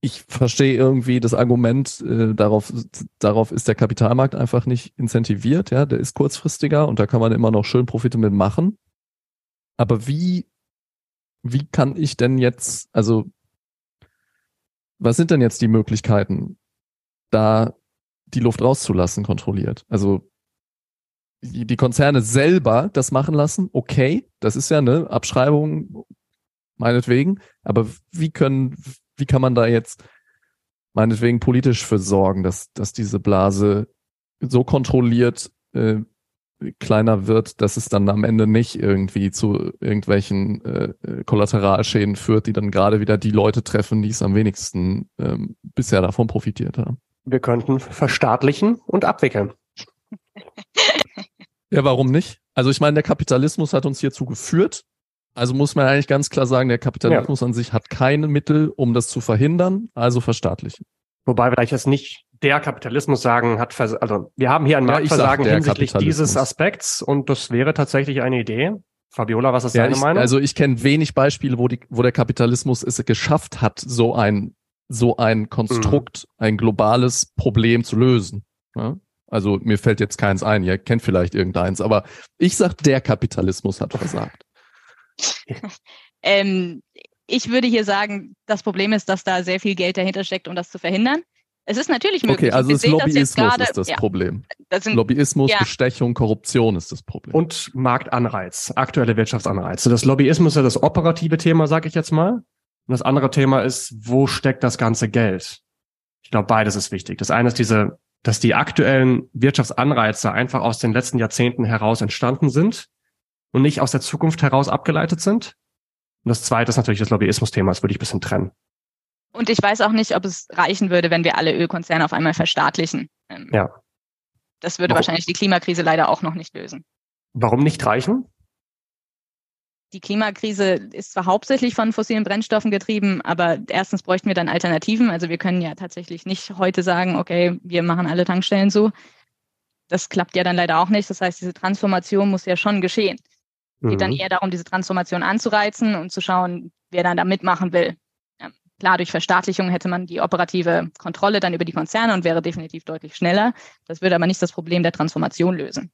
ich verstehe irgendwie das Argument, äh, darauf, darauf ist der Kapitalmarkt einfach nicht incentiviert, ja, der ist kurzfristiger und da kann man immer noch schön Profite mitmachen. Aber wie, wie kann ich denn jetzt, also, was sind denn jetzt die Möglichkeiten, da die Luft rauszulassen, kontrolliert? Also, die, Konzerne selber das machen lassen, okay, das ist ja eine Abschreibung, meinetwegen, aber wie können, wie kann man da jetzt meinetwegen politisch für sorgen, dass, dass diese Blase so kontrolliert äh, kleiner wird, dass es dann am Ende nicht irgendwie zu irgendwelchen äh, äh, Kollateralschäden führt, die dann gerade wieder die Leute treffen, die es am wenigsten ähm, bisher davon profitiert haben. Wir könnten verstaatlichen und abwickeln. ja, warum nicht? Also ich meine, der Kapitalismus hat uns hierzu geführt. Also muss man eigentlich ganz klar sagen, der Kapitalismus ja. an sich hat keine Mittel, um das zu verhindern, also verstaatlichen. Wobei wir vielleicht jetzt nicht der Kapitalismus sagen, hat, vers also wir haben hier ein Marktversagen ja, hinsichtlich dieses Aspekts und das wäre tatsächlich eine Idee. Fabiola, was ist ja, deine ich, Meinung? Also ich kenne wenig Beispiele, wo, die, wo der Kapitalismus es geschafft hat, so ein, so ein Konstrukt, mhm. ein globales Problem zu lösen. Ja? Also mir fällt jetzt keins ein, ihr kennt vielleicht irgendeins, aber ich sag, der Kapitalismus hat versagt. ähm, ich würde hier sagen, das Problem ist, dass da sehr viel Geld dahinter steckt, um das zu verhindern. Es ist natürlich möglich. Okay, also das Lobbyismus das grade, ist das ja, Problem. Das sind, Lobbyismus, ja. Bestechung, Korruption ist das Problem. Und Marktanreiz, aktuelle Wirtschaftsanreize. Das Lobbyismus ist ja das operative Thema, sage ich jetzt mal. Und das andere Thema ist, wo steckt das ganze Geld? Ich glaube, beides ist wichtig. Das eine ist diese, dass die aktuellen Wirtschaftsanreize einfach aus den letzten Jahrzehnten heraus entstanden sind und nicht aus der Zukunft heraus abgeleitet sind. Und das zweite ist natürlich das Lobbyismus-Thema, das würde ich ein bisschen trennen. Und ich weiß auch nicht, ob es reichen würde, wenn wir alle Ölkonzerne auf einmal verstaatlichen. Ähm, ja. Das würde Warum? wahrscheinlich die Klimakrise leider auch noch nicht lösen. Warum nicht reichen? Die Klimakrise ist zwar hauptsächlich von fossilen Brennstoffen getrieben, aber erstens bräuchten wir dann Alternativen. Also wir können ja tatsächlich nicht heute sagen, okay, wir machen alle Tankstellen zu. Das klappt ja dann leider auch nicht. Das heißt, diese Transformation muss ja schon geschehen. Es geht mhm. dann eher darum, diese Transformation anzureizen und zu schauen, wer dann da mitmachen will. Klar, durch Verstaatlichung hätte man die operative Kontrolle dann über die Konzerne und wäre definitiv deutlich schneller. Das würde aber nicht das Problem der Transformation lösen.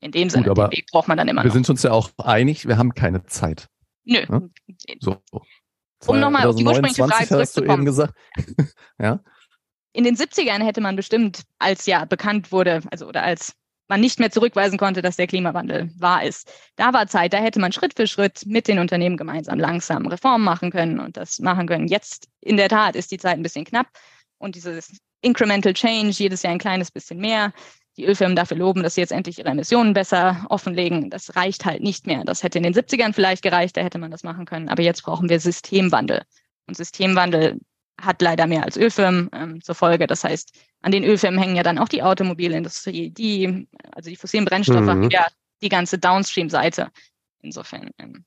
In dem Sinne, Gut, den Weg braucht man dann immer wir noch. Sind uns ja auch einig, wir haben keine Zeit. Nö. Ja? So. Um nochmal auf die ursprüngliche Frage zurückzukommen. ja? In den 70ern hätte man bestimmt, als ja bekannt wurde, also oder als man nicht mehr zurückweisen konnte, dass der Klimawandel wahr ist. Da war Zeit, da hätte man Schritt für Schritt mit den Unternehmen gemeinsam langsam Reformen machen können und das machen können. Jetzt in der Tat ist die Zeit ein bisschen knapp und dieses Incremental Change, jedes Jahr ein kleines bisschen mehr. Die Ölfirmen dafür loben, dass sie jetzt endlich ihre Emissionen besser offenlegen. Das reicht halt nicht mehr. Das hätte in den 70ern vielleicht gereicht, da hätte man das machen können. Aber jetzt brauchen wir Systemwandel. Und Systemwandel hat leider mehr als Ölfirmen ähm, zur Folge. Das heißt, an den Ölfirmen hängen ja dann auch die Automobilindustrie, die, also die fossilen Brennstoffe, mhm. ja die ganze Downstream-Seite. Insofern. Ähm,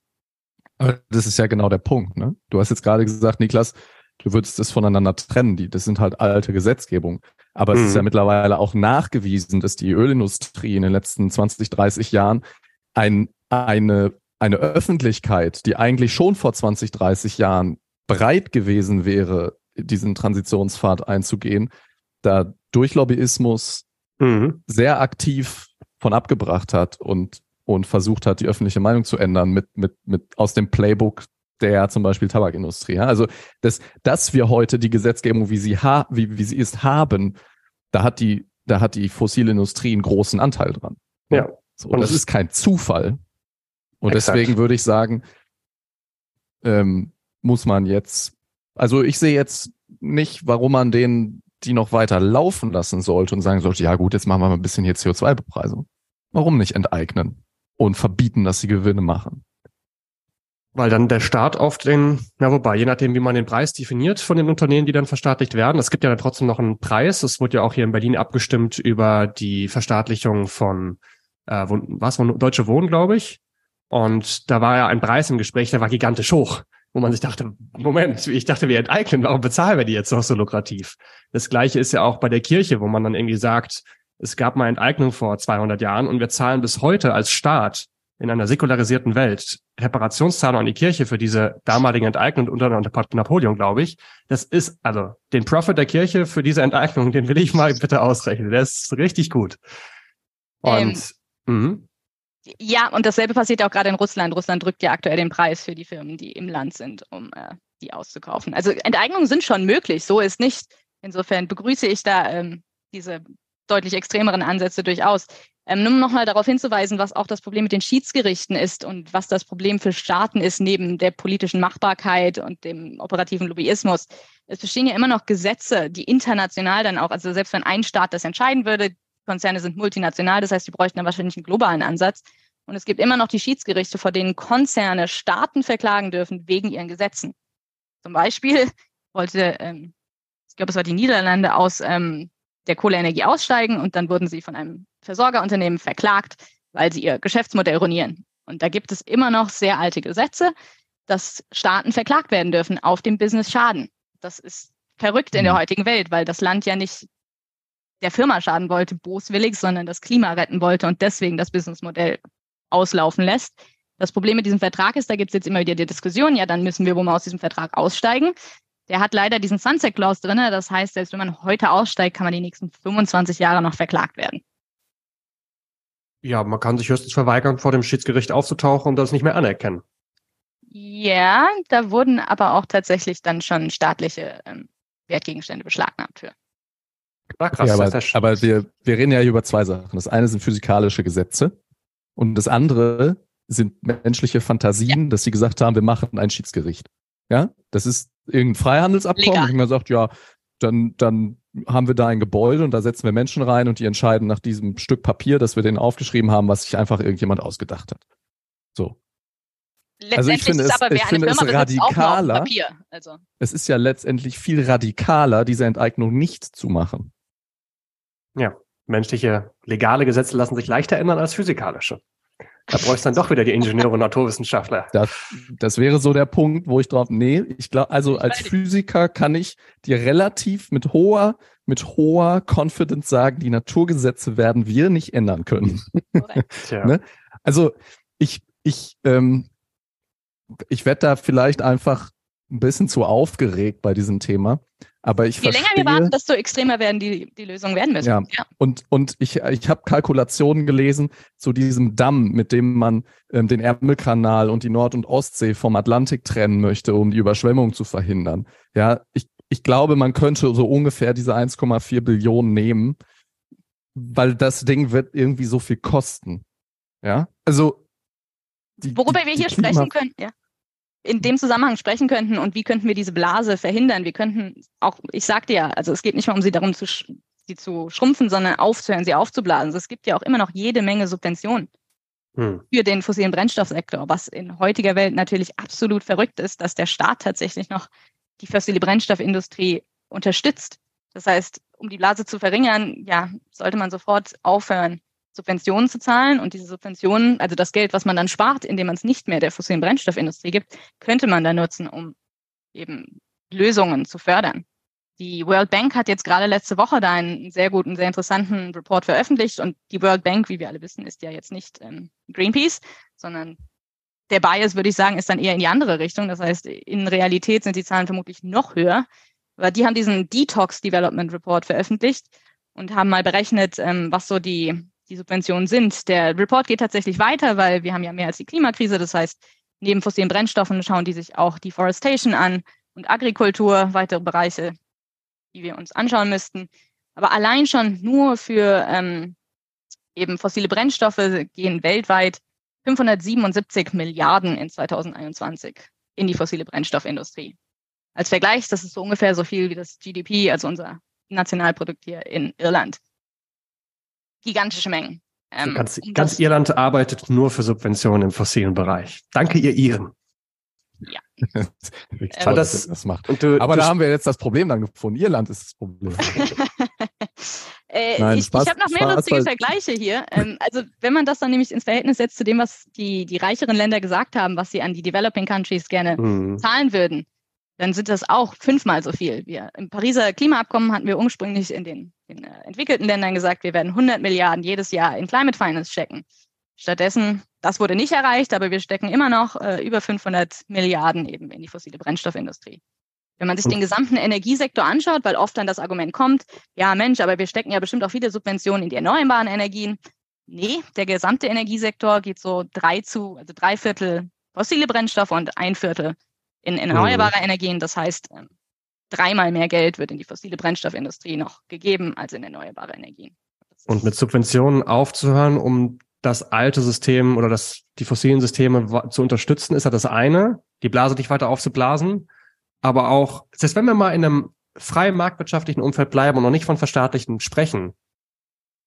Aber das ist ja genau der Punkt, ne? Du hast jetzt gerade gesagt, Niklas, du würdest das voneinander trennen. Die, das sind halt alte Gesetzgebung. Aber mhm. es ist ja mhm. mittlerweile auch nachgewiesen, dass die Ölindustrie in den letzten 20, 30 Jahren ein, eine, eine Öffentlichkeit, die eigentlich schon vor 20, 30 Jahren bereit gewesen wäre, diesen Transitionspfad einzugehen, da durch Lobbyismus mhm. sehr aktiv von abgebracht hat und, und versucht hat, die öffentliche Meinung zu ändern mit, mit, mit aus dem Playbook der zum Beispiel Tabakindustrie. Ja? Also, dass, dass wir heute die Gesetzgebung, wie sie, ha wie, wie sie ist, haben, da hat die, da hat die fossile Industrie einen großen Anteil dran. Ja. So, und das ist kein Zufall. Und exakt. deswegen würde ich sagen, ähm, muss man jetzt, also ich sehe jetzt nicht, warum man den die noch weiter laufen lassen sollte und sagen sollte, ja gut, jetzt machen wir mal ein bisschen hier CO2-Bepreisung. Warum nicht enteignen und verbieten, dass sie Gewinne machen? Weil dann der Staat auf den, ja wobei, je nachdem, wie man den Preis definiert von den Unternehmen, die dann verstaatlicht werden. Es gibt ja dann trotzdem noch einen Preis. Es wurde ja auch hier in Berlin abgestimmt über die Verstaatlichung von, äh, was, von Deutsche Wohnen, glaube ich. Und da war ja ein Preis im Gespräch, der war gigantisch hoch. Wo man sich dachte, Moment, ich dachte, wir enteignen, warum bezahlen wir die jetzt noch so lukrativ? Das gleiche ist ja auch bei der Kirche, wo man dann irgendwie sagt, es gab mal Enteignung vor 200 Jahren und wir zahlen bis heute als Staat in einer säkularisierten Welt Reparationszahlung an die Kirche für diese damalige Enteignung unter Napoleon, glaube ich. Das ist, also, den Profit der Kirche für diese Enteignung, den will ich mal bitte ausrechnen. Der ist richtig gut. Und, ähm, ja, und dasselbe passiert auch gerade in Russland. Russland drückt ja aktuell den Preis für die Firmen, die im Land sind, um äh, die auszukaufen. Also Enteignungen sind schon möglich, so ist nicht. Insofern begrüße ich da ähm, diese deutlich extremeren Ansätze durchaus. Ähm, nur noch mal darauf hinzuweisen, was auch das Problem mit den Schiedsgerichten ist und was das Problem für Staaten ist, neben der politischen Machbarkeit und dem operativen Lobbyismus. Es bestehen ja immer noch Gesetze, die international dann auch, also selbst wenn ein Staat das entscheiden würde, Konzerne sind multinational, das heißt, die bräuchten dann wahrscheinlich einen globalen Ansatz. Und es gibt immer noch die Schiedsgerichte, vor denen Konzerne Staaten verklagen dürfen wegen ihren Gesetzen. Zum Beispiel wollte, ähm, ich glaube, es war die Niederlande, aus ähm, der Kohleenergie aussteigen und dann wurden sie von einem Versorgerunternehmen verklagt, weil sie ihr Geschäftsmodell ruinieren. Und da gibt es immer noch sehr alte Gesetze, dass Staaten verklagt werden dürfen auf dem Business Schaden. Das ist verrückt in der mhm. heutigen Welt, weil das Land ja nicht der Firma schaden wollte, boswillig, sondern das Klima retten wollte und deswegen das Businessmodell auslaufen lässt. Das Problem mit diesem Vertrag ist, da gibt es jetzt immer wieder die Diskussion, ja, dann müssen wir wohl mal aus diesem Vertrag aussteigen. Der hat leider diesen Sunset Clause drin. Das heißt, selbst wenn man heute aussteigt, kann man die nächsten 25 Jahre noch verklagt werden. Ja, man kann sich höchstens verweigern, vor dem Schiedsgericht aufzutauchen und das nicht mehr anerkennen. Ja, da wurden aber auch tatsächlich dann schon staatliche ähm, Wertgegenstände beschlagnahmt für. Ach, krass, ja, aber, aber wir, wir reden ja hier über zwei Sachen. Das eine sind physikalische Gesetze und das andere sind menschliche Fantasien, ja. dass sie gesagt haben, wir machen ein Schiedsgericht. Ja, das ist irgendein Freihandelsabkommen. Und man sagt, ja, dann, dann haben wir da ein Gebäude und da setzen wir Menschen rein und die entscheiden nach diesem Stück Papier, das wir denen aufgeschrieben haben, was sich einfach irgendjemand ausgedacht hat. So. Also ich finde, es, ich finde es radikaler. Also. Es ist ja letztendlich viel radikaler, diese Enteignung nicht zu machen. Ja, menschliche legale Gesetze lassen sich leichter ändern als physikalische. Da bräuchst dann doch wieder die Ingenieure und Naturwissenschaftler. Das, das wäre so der Punkt, wo ich drauf, nee, ich glaube, also als Physiker kann ich dir relativ mit hoher, mit hoher Confidence sagen, die Naturgesetze werden wir nicht ändern können. ne? Also ich, ich, ähm, ich werde da vielleicht einfach ein bisschen zu aufgeregt bei diesem Thema. Aber ich Je verstehe, länger wir warten, desto extremer werden die, die Lösungen werden müssen. Ja. ja. Und, und ich, ich habe Kalkulationen gelesen zu diesem Damm, mit dem man ähm, den Ärmelkanal und die Nord- und Ostsee vom Atlantik trennen möchte, um die Überschwemmung zu verhindern. Ja, ich, ich glaube, man könnte so ungefähr diese 1,4 Billionen nehmen, weil das Ding wird irgendwie so viel kosten. Ja, also die, Worüber die, wir hier sprechen können, ja in dem Zusammenhang sprechen könnten und wie könnten wir diese Blase verhindern. Wir könnten auch, ich sagte ja, also es geht nicht mal um sie darum, zu, sie zu schrumpfen, sondern aufzuhören, sie aufzublasen. Also es gibt ja auch immer noch jede Menge Subventionen hm. für den fossilen Brennstoffsektor, was in heutiger Welt natürlich absolut verrückt ist, dass der Staat tatsächlich noch die fossile Brennstoffindustrie unterstützt. Das heißt, um die Blase zu verringern, ja, sollte man sofort aufhören, Subventionen zu zahlen und diese Subventionen, also das Geld, was man dann spart, indem man es nicht mehr der fossilen Brennstoffindustrie gibt, könnte man dann nutzen, um eben Lösungen zu fördern. Die World Bank hat jetzt gerade letzte Woche da einen sehr guten, sehr interessanten Report veröffentlicht und die World Bank, wie wir alle wissen, ist ja jetzt nicht ähm, Greenpeace, sondern der Bias, würde ich sagen, ist dann eher in die andere Richtung. Das heißt, in Realität sind die Zahlen vermutlich noch höher. Aber die haben diesen Detox Development Report veröffentlicht und haben mal berechnet, ähm, was so die die Subventionen sind. Der Report geht tatsächlich weiter, weil wir haben ja mehr als die Klimakrise. Das heißt, neben fossilen Brennstoffen schauen die sich auch Deforestation an und Agrikultur, weitere Bereiche, die wir uns anschauen müssten. Aber allein schon nur für ähm, eben fossile Brennstoffe gehen weltweit 577 Milliarden in 2021 in die fossile Brennstoffindustrie. Als Vergleich, das ist so ungefähr so viel wie das GDP, also unser Nationalprodukt hier in Irland gigantische Mengen. Ähm, ganz, ganz Irland arbeitet nur für Subventionen im fossilen Bereich. Danke, ihr Iren. Ja. Toll, das, das macht. Du, Aber da haben wir jetzt das Problem dann gefunden. Irland ist das Problem. Äh, Nein, ich ich habe noch mehr Spaß, lustige Vergleiche hier. Ähm, also wenn man das dann nämlich ins Verhältnis setzt zu dem, was die, die reicheren Länder gesagt haben, was sie an die Developing Countries gerne mhm. zahlen würden, dann sind das auch fünfmal so viel. Wir, Im Pariser Klimaabkommen hatten wir ursprünglich in den, den äh, entwickelten Ländern gesagt, wir werden 100 Milliarden jedes Jahr in Climate Finance stecken. Stattdessen, das wurde nicht erreicht, aber wir stecken immer noch äh, über 500 Milliarden eben in die fossile Brennstoffindustrie. Wenn man sich den gesamten Energiesektor anschaut, weil oft dann das Argument kommt, ja Mensch, aber wir stecken ja bestimmt auch viele Subventionen in die erneuerbaren Energien. Nee, der gesamte Energiesektor geht so drei zu, also drei Viertel fossile Brennstoffe und ein Viertel in, in erneuerbare mhm. Energien. Das heißt, ähm, dreimal mehr Geld wird in die fossile Brennstoffindustrie noch gegeben als in erneuerbare Energien. Und mit Subventionen aufzuhören, um das alte System oder das, die fossilen Systeme zu unterstützen, ist ja das eine, die Blase nicht weiter aufzublasen aber auch, selbst wenn wir mal in einem freien marktwirtschaftlichen Umfeld bleiben und noch nicht von Verstaatlichen sprechen,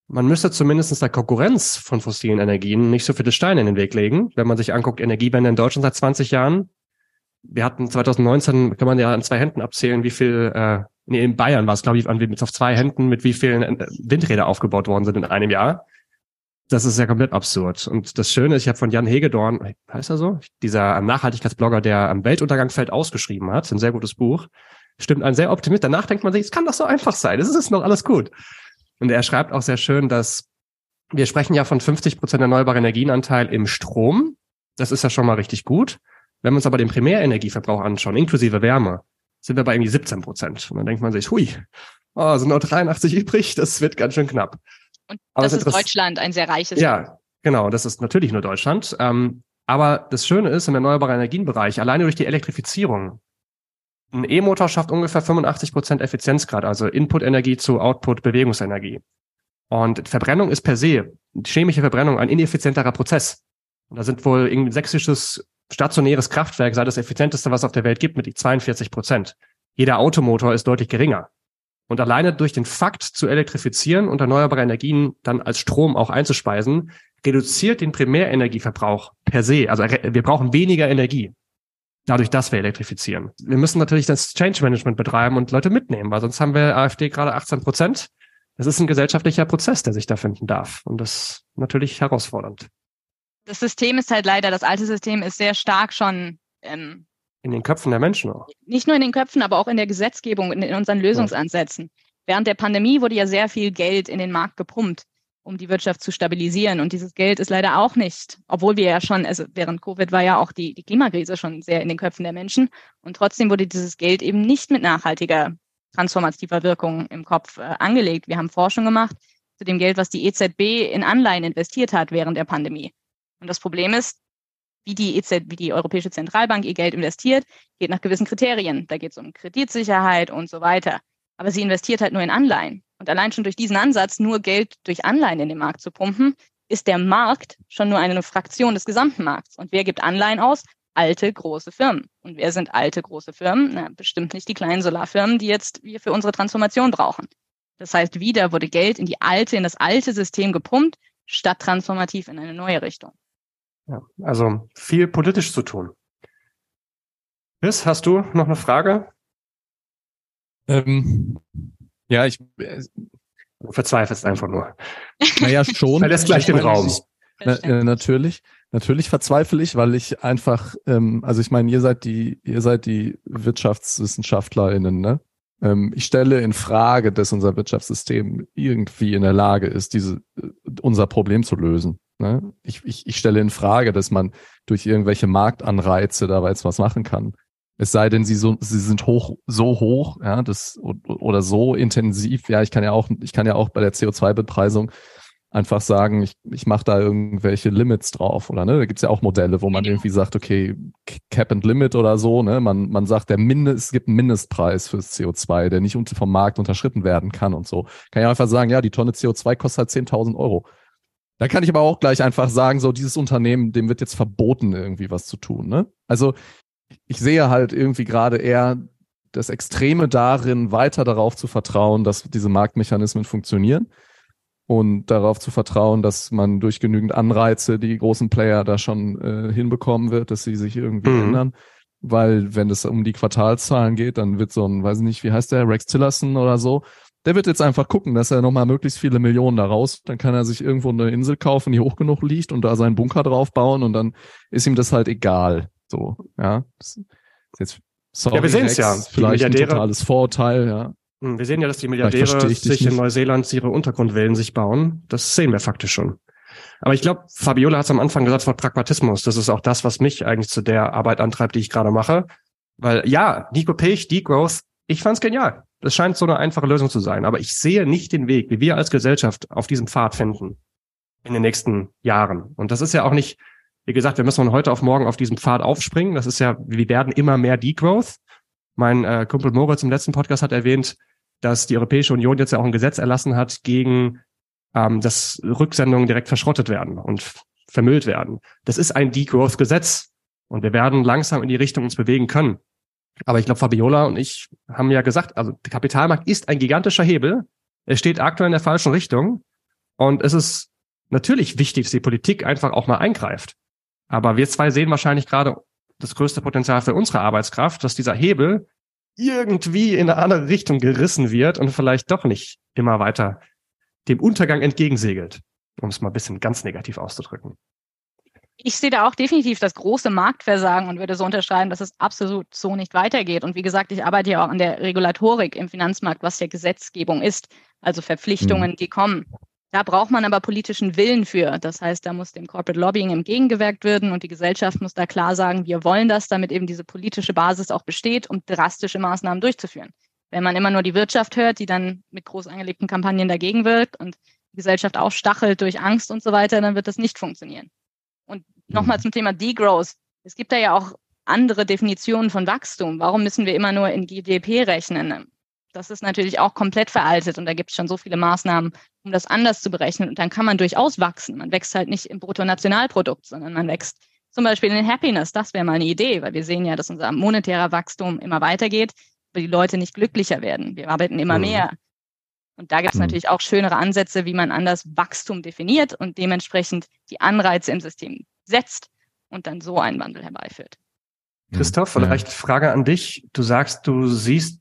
man müsste zumindest der Konkurrenz von fossilen Energien nicht so viele Steine in den Weg legen. Wenn man sich anguckt, Energiewende in Deutschland seit 20 Jahren. Wir hatten 2019, kann man ja an zwei Händen abzählen, wie viel, äh, nee, in Bayern war es, glaube ich, an, auf zwei Händen, mit wie vielen äh, Windräder aufgebaut worden sind in einem Jahr das ist ja komplett absurd. Und das Schöne ist, ich habe von Jan Hegedorn, heißt er so, dieser Nachhaltigkeitsblogger, der am Weltuntergang fällt, ausgeschrieben hat, ein sehr gutes Buch. Stimmt ein sehr optimist. Danach denkt man sich, es kann doch so einfach sein. Es ist noch alles gut. Und er schreibt auch sehr schön, dass wir sprechen ja von 50 Prozent erneuerbarer Energienanteil im Strom. Das ist ja schon mal richtig gut. Wenn wir uns aber den Primärenergieverbrauch anschauen, inklusive Wärme, sind wir bei irgendwie 17 Prozent. Und dann denkt man sich, hui, oh, sind noch 83 übrig, das wird ganz schön knapp. Und aber das ist Deutschland, ein sehr reiches Ja, Land. genau, das ist natürlich nur Deutschland. Ähm, aber das Schöne ist im erneuerbaren Energienbereich, alleine durch die Elektrifizierung, ein E-Motor schafft ungefähr 85 Prozent Effizienzgrad, also Input-Energie zu Output-Bewegungsenergie. Und Verbrennung ist per se, chemische Verbrennung, ein ineffizienterer Prozess. Und da sind wohl irgendwie sächsisches stationäres Kraftwerk sei das effizienteste, was es auf der Welt gibt, mit 42 Prozent. Jeder Automotor ist deutlich geringer. Und alleine durch den Fakt zu elektrifizieren und erneuerbare Energien dann als Strom auch einzuspeisen, reduziert den Primärenergieverbrauch per se. Also wir brauchen weniger Energie. Dadurch, dass wir elektrifizieren. Wir müssen natürlich das Change Management betreiben und Leute mitnehmen, weil sonst haben wir AfD gerade 18 Prozent. Das ist ein gesellschaftlicher Prozess, der sich da finden darf. Und das ist natürlich herausfordernd. Das System ist halt leider, das alte System ist sehr stark schon ähm, in den Köpfen der Menschen auch. Nicht nur in den Köpfen, aber auch in der Gesetzgebung, in unseren Lösungsansätzen. Ja. Während der Pandemie wurde ja sehr viel Geld in den Markt gepumpt, um die Wirtschaft zu stabilisieren. Und dieses Geld ist leider auch nicht, obwohl wir ja schon, also während Covid war ja auch die, die Klimakrise schon sehr in den Köpfen der Menschen. Und trotzdem wurde dieses Geld eben nicht mit nachhaltiger transformativer Wirkung im Kopf äh, angelegt. Wir haben Forschung gemacht zu dem Geld, was die EZB in Anleihen investiert hat während der Pandemie. Und das Problem ist, wie die EZ, wie die Europäische Zentralbank ihr Geld investiert, geht nach gewissen Kriterien. Da geht es um Kreditsicherheit und so weiter. Aber sie investiert halt nur in Anleihen. Und allein schon durch diesen Ansatz, nur Geld durch Anleihen in den Markt zu pumpen, ist der Markt schon nur eine Fraktion des gesamten Markts. Und wer gibt Anleihen aus? Alte, große Firmen. Und wer sind alte, große Firmen? Na, bestimmt nicht die kleinen Solarfirmen, die jetzt wir für unsere Transformation brauchen. Das heißt, wieder wurde Geld in die alte, in das alte System gepumpt, statt transformativ in eine neue Richtung. Ja, also viel politisch zu tun. Chris, hast du noch eine Frage? Ähm, ja, ich äh, du verzweifelst einfach nur. Naja, schon. Verlässt gleich den Raum. Na, äh, natürlich, natürlich verzweifle ich, weil ich einfach, ähm, also ich meine, ihr seid die, ihr seid die WirtschaftswissenschaftlerInnen, ne? Ähm, ich stelle in Frage, dass unser Wirtschaftssystem irgendwie in der Lage ist, diese, äh, unser Problem zu lösen. Ne? Ich, ich, ich stelle in Frage, dass man durch irgendwelche Marktanreize dabei jetzt was machen kann. Es sei denn, sie, so, sie sind hoch, so hoch, ja, das, oder so intensiv. Ja, ich kann ja auch, ich kann ja auch bei der CO2-Bepreisung einfach sagen, ich, ich mache da irgendwelche Limits drauf, oder ne? Da gibt's ja auch Modelle, wo man irgendwie sagt, okay, Cap and Limit oder so, ne? Man, man sagt, der Mindest, es gibt einen Mindestpreis fürs CO2, der nicht vom Markt unterschritten werden kann und so. Kann ich einfach sagen, ja, die Tonne CO2 kostet halt 10.000 Euro. Da kann ich aber auch gleich einfach sagen, so dieses Unternehmen, dem wird jetzt verboten, irgendwie was zu tun. Ne? Also ich sehe halt irgendwie gerade eher das Extreme darin, weiter darauf zu vertrauen, dass diese Marktmechanismen funktionieren und darauf zu vertrauen, dass man durch genügend Anreize die großen Player da schon äh, hinbekommen wird, dass sie sich irgendwie mhm. ändern. Weil wenn es um die Quartalszahlen geht, dann wird so ein, weiß nicht, wie heißt der, Rex Tillerson oder so, der wird jetzt einfach gucken, dass er nochmal möglichst viele Millionen da raus, dann kann er sich irgendwo eine Insel kaufen, die hoch genug liegt und da seinen Bunker drauf bauen und dann ist ihm das halt egal. So, ja. Jetzt, sorry, Ja, wir sehen's ja. Die Vielleicht ein totales Vorurteil, ja. Hm, Wir sehen ja, dass die Milliardäre sich in nicht. Neuseeland ihre Untergrundwellen sich bauen. Das sehen wir faktisch schon. Aber ich glaube, Fabiola hat es am Anfang gesagt, Wort Pragmatismus. Das ist auch das, was mich eigentlich zu der Arbeit antreibt, die ich gerade mache. Weil ja, Nico Pech, Degrowth, ich fand's genial. Das scheint so eine einfache Lösung zu sein. Aber ich sehe nicht den Weg, wie wir als Gesellschaft auf diesem Pfad finden in den nächsten Jahren. Und das ist ja auch nicht, wie gesagt, wir müssen von heute auf morgen auf diesem Pfad aufspringen. Das ist ja, wir werden immer mehr Degrowth. Mein äh, Kumpel Moritz im letzten Podcast hat erwähnt, dass die Europäische Union jetzt ja auch ein Gesetz erlassen hat gegen, ähm, dass Rücksendungen direkt verschrottet werden und vermüllt werden. Das ist ein Degrowth-Gesetz und wir werden langsam in die Richtung uns bewegen können. Aber ich glaube, Fabiola und ich haben ja gesagt, also der Kapitalmarkt ist ein gigantischer Hebel. Er steht aktuell in der falschen Richtung und es ist natürlich wichtig, dass die Politik einfach auch mal eingreift. Aber wir zwei sehen wahrscheinlich gerade das größte Potenzial für unsere Arbeitskraft, dass dieser Hebel irgendwie in eine andere Richtung gerissen wird und vielleicht doch nicht immer weiter dem Untergang entgegensegelt, um es mal ein bisschen ganz negativ auszudrücken. Ich sehe da auch definitiv das große Marktversagen und würde so unterschreiben, dass es absolut so nicht weitergeht. Und wie gesagt, ich arbeite ja auch an der Regulatorik im Finanzmarkt, was ja Gesetzgebung ist, also Verpflichtungen, die kommen. Da braucht man aber politischen Willen für. Das heißt, da muss dem Corporate Lobbying entgegengewirkt werden und die Gesellschaft muss da klar sagen, wir wollen das, damit eben diese politische Basis auch besteht, um drastische Maßnahmen durchzuführen. Wenn man immer nur die Wirtschaft hört, die dann mit groß angelegten Kampagnen dagegen wirkt und die Gesellschaft aufstachelt durch Angst und so weiter, dann wird das nicht funktionieren. Nochmal zum Thema Degrowth. Es gibt da ja auch andere Definitionen von Wachstum. Warum müssen wir immer nur in GDP rechnen? Das ist natürlich auch komplett veraltet und da gibt es schon so viele Maßnahmen, um das anders zu berechnen. Und dann kann man durchaus wachsen. Man wächst halt nicht im Bruttonationalprodukt, sondern man wächst zum Beispiel in Happiness. Das wäre mal eine Idee, weil wir sehen ja, dass unser monetärer Wachstum immer weitergeht, aber die Leute nicht glücklicher werden. Wir arbeiten immer Mhm. mehr. Und da gibt es Mhm. natürlich auch schönere Ansätze, wie man anders Wachstum definiert und dementsprechend die Anreize im System setzt und dann so einen Wandel herbeiführt. Christoph, Ja. vielleicht Frage an dich. Du sagst, du siehst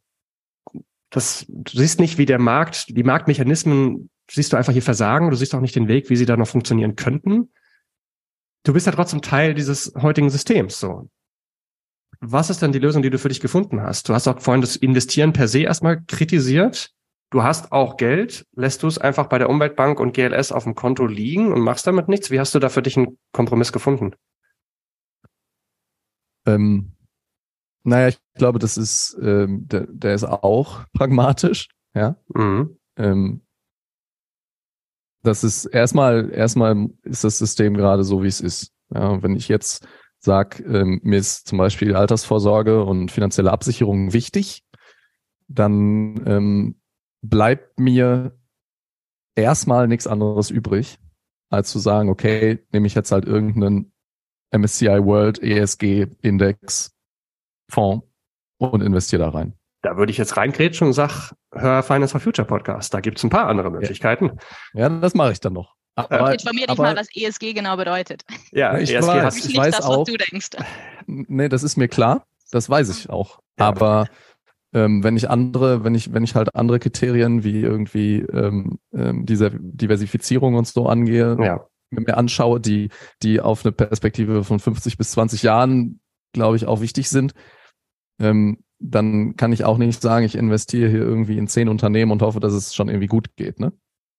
das, du siehst nicht, wie der Markt, die Marktmechanismen, siehst du einfach hier versagen. Du siehst auch nicht den Weg, wie sie da noch funktionieren könnten. Du bist ja trotzdem Teil dieses heutigen Systems, so. Was ist denn die Lösung, die du für dich gefunden hast? Du hast auch vorhin das Investieren per se erstmal kritisiert. Du hast auch Geld. Lässt du es einfach bei der Umweltbank und GLS auf dem Konto liegen und machst damit nichts? Wie hast du da für dich einen Kompromiss gefunden? Ähm, naja, ich glaube, das ist, ähm, der, der ist auch pragmatisch, ja. Mhm. Ähm, das ist erstmal, erstmal ist das System gerade so, wie es ist. Ja, wenn ich jetzt sag, ähm, mir ist zum Beispiel Altersvorsorge und finanzielle Absicherung wichtig, dann ähm, bleibt mir erstmal nichts anderes übrig, als zu sagen, okay, nehme ich jetzt halt irgendeinen MSCI World ESG Index Fonds und investiere da rein. Da würde ich jetzt reingrätschen und sag, hör Finance for Future Podcast. Da gibt's ein paar andere Möglichkeiten. Ja, das mache ich dann noch. Aber, Informier dich aber- mal, was ESG genau bedeutet. Ja, Ich ESG weiß. hat, ich nicht weiß das, auch. was du denkst. Nee, das ist mir klar. Das weiß ich auch. Ja. Aber ähm, wenn ich andere, wenn ich, wenn ich halt andere Kriterien wie irgendwie ähm, ähm, diese Diversifizierung und so angehe, ja. mir anschaue, die, die auf eine Perspektive von 50 bis 20 Jahren, glaube ich, auch wichtig sind, ähm, dann kann ich auch nicht sagen, ich investiere hier irgendwie in zehn Unternehmen und hoffe, dass es schon irgendwie gut geht. Ne?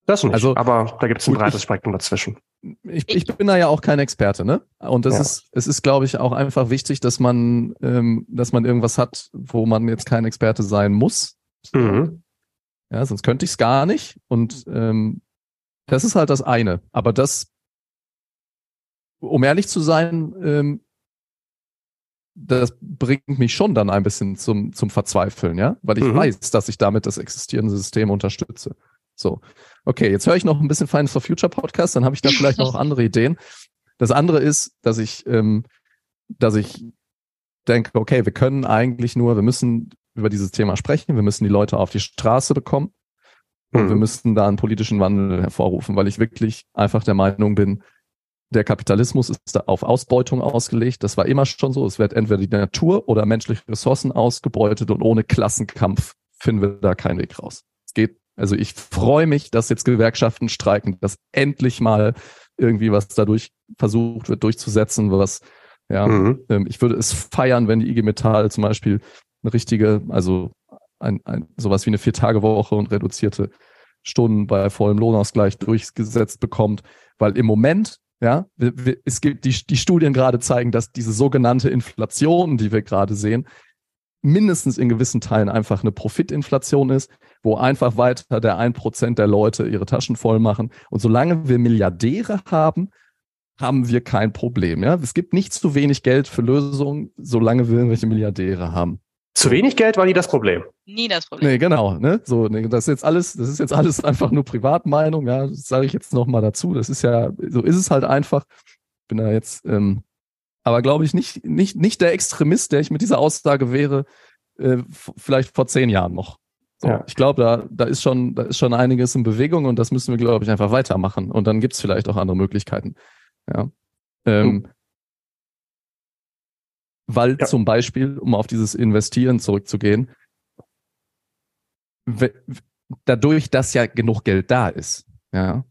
Das nicht. Also- aber da gibt's ein Gut, breites Spektrum dazwischen. Ich, ich bin da ja auch kein Experte, ne? Und das Ja. ist, es ist, glaube ich, auch einfach wichtig, dass man, ähm, dass man irgendwas hat, wo man jetzt kein Experte sein muss. Mhm. Ja, sonst könnte ich es gar nicht. Und ähm, das ist halt das eine. Aber das, um ehrlich zu sein, ähm, das bringt mich schon dann ein bisschen zum, zum Verzweifeln, ja, weil ich Mhm. weiß, dass ich damit das existierende System unterstütze. So, okay, jetzt höre ich noch ein bisschen Finance for Future Podcast, dann habe ich da vielleicht noch andere Ideen. Das andere ist, dass ich, ähm, dass ich denke, okay, wir können eigentlich nur, wir müssen über dieses Thema sprechen, wir müssen die Leute auf die Straße bekommen und Mhm. wir müssten da einen politischen Wandel hervorrufen, weil ich wirklich einfach der Meinung bin, der Kapitalismus ist da auf Ausbeutung ausgelegt. Das war immer schon so. Es wird entweder die Natur oder menschliche Ressourcen ausgebeutet und ohne Klassenkampf finden wir da keinen Weg raus. Es geht Also ich freue mich, dass jetzt Gewerkschaften streiken, dass endlich mal irgendwie was dadurch versucht wird durchzusetzen, was ja, mhm. ähm, ich würde es feiern, wenn die IG Metall zum Beispiel eine richtige, also ein, ein, sowas wie eine Vier-Tage-Woche und reduzierte Stunden bei vollem Lohnausgleich durchgesetzt bekommt, weil im Moment, ja, es gibt die, die Studien gerade zeigen, dass diese sogenannte Inflation, die wir gerade sehen, mindestens in gewissen Teilen einfach eine Profitinflation ist, wo einfach weiter der ein Prozent der Leute ihre Taschen voll machen. Und solange wir Milliardäre haben, haben wir kein Problem. Ja? Es gibt nicht zu wenig Geld für Lösungen, solange wir irgendwelche Milliardäre haben. Zu wenig Geld war nie das Problem. Nie das Problem. Nee, genau. Ne? So, nee, das ist jetzt alles, das ist jetzt alles einfach nur Privatmeinung, ja, das sage ich jetzt nochmal dazu. Das ist ja, so ist es halt einfach. Bin da jetzt, ähm, aber glaube ich, nicht, nicht, nicht der Extremist, der ich mit dieser Aussage wäre, äh, vielleicht vor zehn Jahren noch. So, ja. Ich glaube, da, da ist schon, da ist schon einiges in Bewegung und das müssen wir, glaube ich, einfach weitermachen. Und dann gibt's vielleicht auch andere Möglichkeiten. Ja. Ähm, hm. Weil ja. zum Beispiel, um auf dieses Investieren zurückzugehen, dadurch, dass ja genug Geld da ist, ja,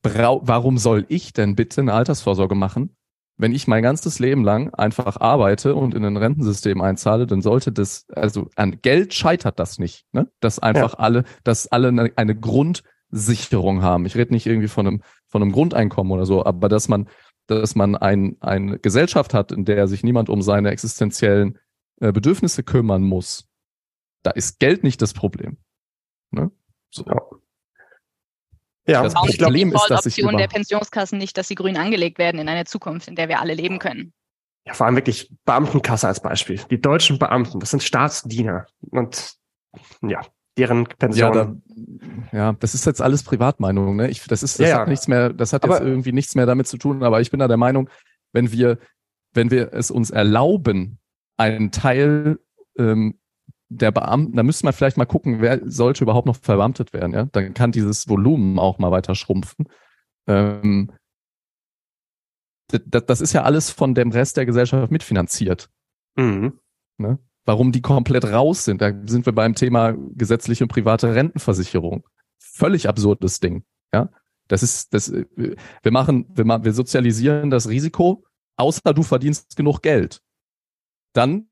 warum soll ich denn bitte eine Altersvorsorge machen? Wenn ich mein ganzes Leben lang einfach arbeite und in ein Rentensystem einzahle, dann sollte das, also an Geld scheitert das nicht, ne? Dass einfach ja. alle, dass alle eine, eine Grundsicherung haben. Ich rede nicht irgendwie von einem, von einem Grundeinkommen oder so, aber dass man dass man ein, eine Gesellschaft hat, in der sich niemand um seine existenziellen äh, Bedürfnisse kümmern muss, da ist Geld nicht das Problem. Ne? So. Ja. Ja, das auch Problem ist, dass ich Option der Pensionskassen nicht, dass sie grün angelegt werden in eine Zukunft, in der wir alle leben können. Ja, vor allem wirklich Beamtenkasse als Beispiel. Die deutschen Beamten, das sind Staatsdiener und ja, deren Pension. Ja, da, ja, das ist jetzt alles Privatmeinung. Ne? Ich, das ist, das ja, hat ja. nichts mehr, das hat aber, jetzt irgendwie nichts mehr damit zu tun. Aber ich bin da der Meinung, wenn wir, wenn wir es uns erlauben, einen Teil ähm, der Beamten, da müsste man vielleicht mal gucken, wer sollte überhaupt noch verbeamtet werden. Ja, dann kann dieses Volumen auch mal weiter schrumpfen. Ähm, das, das ist ja alles von dem Rest der Gesellschaft mitfinanziert. Mhm. Ne? warum die komplett raus sind. Da sind wir beim Thema gesetzliche und private Rentenversicherung. Völlig absurdes Ding. Ja, das ist, das, wir machen, wir, machen, wir sozialisieren das Risiko, außer du verdienst genug Geld. Dann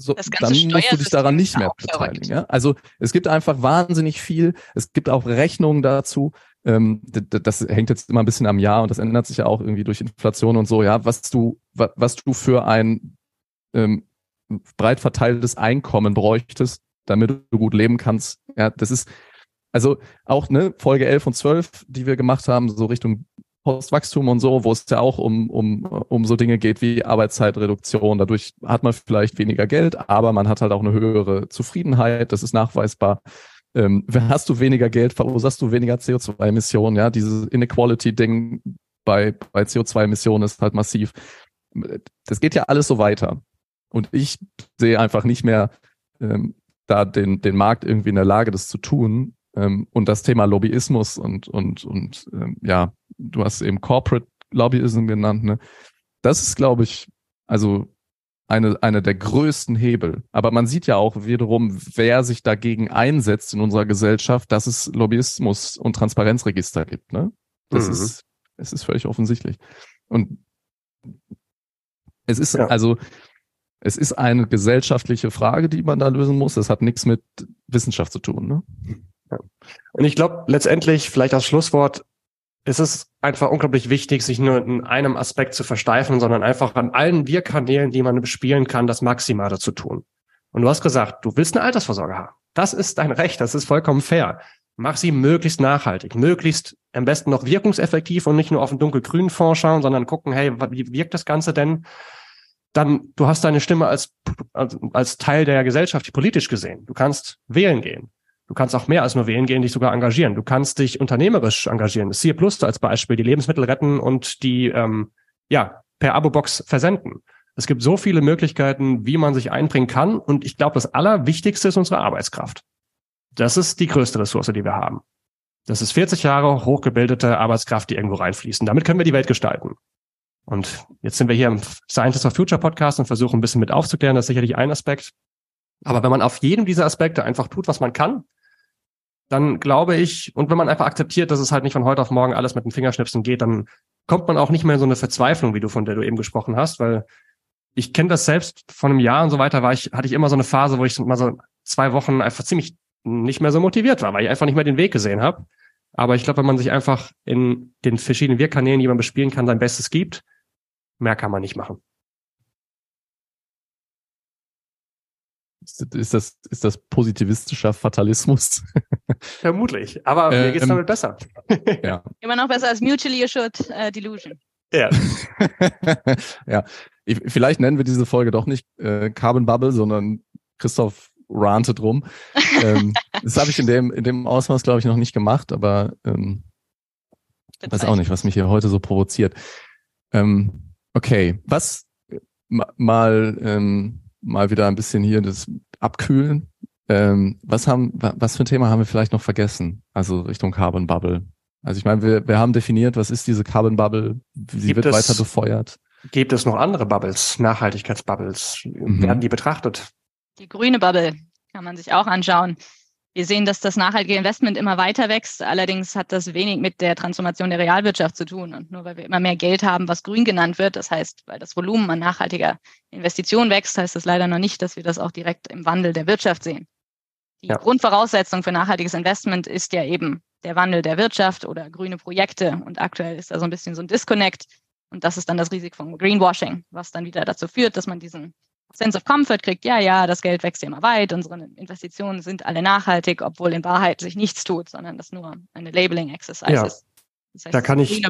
so, dann musst du dich daran nicht mehr beteiligen. Ja? Also es gibt einfach wahnsinnig viel. Es gibt auch Rechnungen dazu. Ähm, das, das hängt jetzt immer ein bisschen am Jahr und das ändert sich ja auch irgendwie durch Inflation und so. Ja, was du was du für ein ähm, breit verteiltes Einkommen bräuchtest, damit du gut leben kannst. Ja, das ist, also auch ne, Folge 11 und 12, die wir gemacht haben, so Richtung Postwachstum und so, wo es ja auch um, um, um so Dinge geht wie Arbeitszeitreduktion. Dadurch hat man vielleicht weniger Geld, aber man hat halt auch eine höhere Zufriedenheit. Das ist nachweisbar. Ähm, hast du weniger Geld, verursachst du weniger CO2-Emissionen. Ja, dieses Inequality-Ding bei, bei CO2-Emissionen ist halt massiv. Das geht ja alles so weiter. Und ich sehe einfach nicht mehr ähm, da den, den Markt irgendwie in der Lage, das zu tun. Ähm, und das Thema Lobbyismus und, und, und ähm, ja, du hast eben Corporate Lobbyism genannt, ne? Das ist, glaube ich, also eine, eine der größten Hebel. Aber man sieht ja auch wiederum, wer sich dagegen einsetzt in unserer Gesellschaft, dass es Lobbyismus und Transparenzregister gibt. Ne? Das mhm. ist, es ist völlig offensichtlich. Und es ist ja. also, es ist eine gesellschaftliche Frage, die man da lösen muss. Das hat nichts mit Wissenschaft zu tun. Ne? Und ich glaube, letztendlich, vielleicht als Schlusswort, ist es einfach unglaublich wichtig, sich nur in einem Aspekt zu versteifen, sondern einfach an allen Wirkkanälen, die man bespielen kann, das Maximale zu tun. Und du hast gesagt, du willst eine Altersvorsorge haben. Das ist dein Recht, das ist vollkommen fair. Mach sie möglichst nachhaltig, möglichst am besten noch wirkungseffektiv und nicht nur auf den dunkelgrünen Fonds schauen, sondern gucken, hey, wie wirkt das Ganze denn? dann du hast deine Stimme als, als, als Teil der Gesellschaft politisch gesehen. Du kannst wählen gehen. Du kannst auch mehr als nur wählen gehen, dich sogar engagieren. Du kannst dich unternehmerisch engagieren. Das Plus als Beispiel, die Lebensmittel retten und die ähm, ja per Abo-Box versenden. Es gibt so viele Möglichkeiten, wie man sich einbringen kann. Und ich glaube, das Allerwichtigste ist unsere Arbeitskraft. Das ist die größte Ressource, die wir haben. Das ist 40 Jahre hochgebildete Arbeitskraft, die irgendwo reinfließen. Damit können wir die Welt gestalten. Und jetzt sind wir hier im Scientist of Future Podcast und versuchen ein bisschen mit aufzuklären. Das ist sicherlich ein Aspekt. Aber wenn man auf jedem dieser Aspekte einfach tut, was man kann, dann glaube ich, und wenn man einfach akzeptiert, dass es halt nicht von heute auf morgen alles mit den Fingerschnipsen geht, dann kommt man auch nicht mehr in so eine Verzweiflung, wie du von der du eben gesprochen hast, weil ich kenne das selbst von einem Jahr und so weiter, war ich, hatte ich immer so eine Phase, wo ich mal so zwei Wochen einfach ziemlich nicht mehr so motiviert war, weil ich einfach nicht mehr den Weg gesehen habe. Aber ich glaube, wenn man sich einfach in den verschiedenen Wirkkanälen, die man bespielen kann, sein Bestes gibt, mehr kann man nicht machen. Ist das, ist das positivistischer Fatalismus? Vermutlich, aber äh, mir geht's ähm, damit besser. ja. Immer noch besser als Mutually Assured uh, Delusion. Ja. ja. Ich, vielleicht nennen wir diese Folge doch nicht äh, Carbon Bubble, sondern Christoph rantet rum. ähm, das habe ich in dem, in dem Ausmaß, glaube ich, noch nicht gemacht, aber ähm, weiß auch nicht, was mich hier heute so provoziert. Ähm, okay, was mal ähm, mal wieder ein bisschen hier das abkühlen. Ähm, was haben, was für ein Thema haben wir vielleicht noch vergessen? Also Richtung Carbon Bubble. Also ich meine, wir, wir haben definiert, was ist diese Carbon Bubble? Sie gibt wird es, weiter befeuert. Gibt es noch andere Bubbles, Nachhaltigkeitsbubbles? Mhm. Werden die betrachtet? Die grüne Bubble kann man sich auch anschauen. Wir sehen, dass das nachhaltige Investment immer weiter wächst. Allerdings hat das wenig mit der Transformation der Realwirtschaft zu tun. Und nur weil wir immer mehr Geld haben, was grün genannt wird, das heißt, weil das Volumen an nachhaltiger Investition wächst, heißt das leider noch nicht, dass wir das auch direkt im Wandel der Wirtschaft sehen. Die ja. Grundvoraussetzung für nachhaltiges Investment ist ja eben der Wandel der Wirtschaft oder grüne Projekte. Und aktuell ist da so ein bisschen so ein Disconnect. Und das ist dann das Risiko von Greenwashing, was dann wieder dazu führt, dass man diesen Sense of Comfort kriegt, ja, ja, das Geld wächst ja immer weit, unsere Investitionen sind alle nachhaltig, obwohl in Wahrheit sich nichts tut, sondern das nur eine Labeling-Exercise ja. ist. Das heißt, da kann ich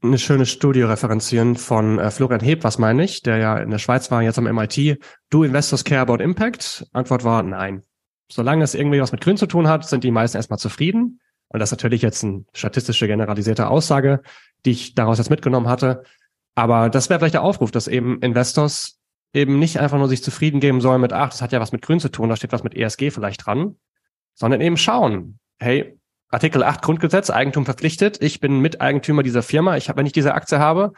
eine schöne Studie referenzieren von äh, Florian Heb, was meine ich, der ja in der Schweiz war, jetzt am MIT. Do investors care about impact? Antwort war nein. Solange es irgendwie was mit Grün zu tun hat, sind die meisten erstmal zufrieden. Und das ist natürlich jetzt eine statistische generalisierte Aussage, die ich daraus jetzt mitgenommen hatte. Aber das wäre vielleicht der Aufruf, dass eben Investors eben nicht einfach nur sich zufrieden geben sollen mit, ach, das hat ja was mit Grün zu tun, da steht was mit ESG vielleicht dran, sondern eben schauen, hey, Artikel 8 Grundgesetz, Eigentum verpflichtet, ich bin Miteigentümer dieser Firma, ich habe, wenn ich diese Aktie habe,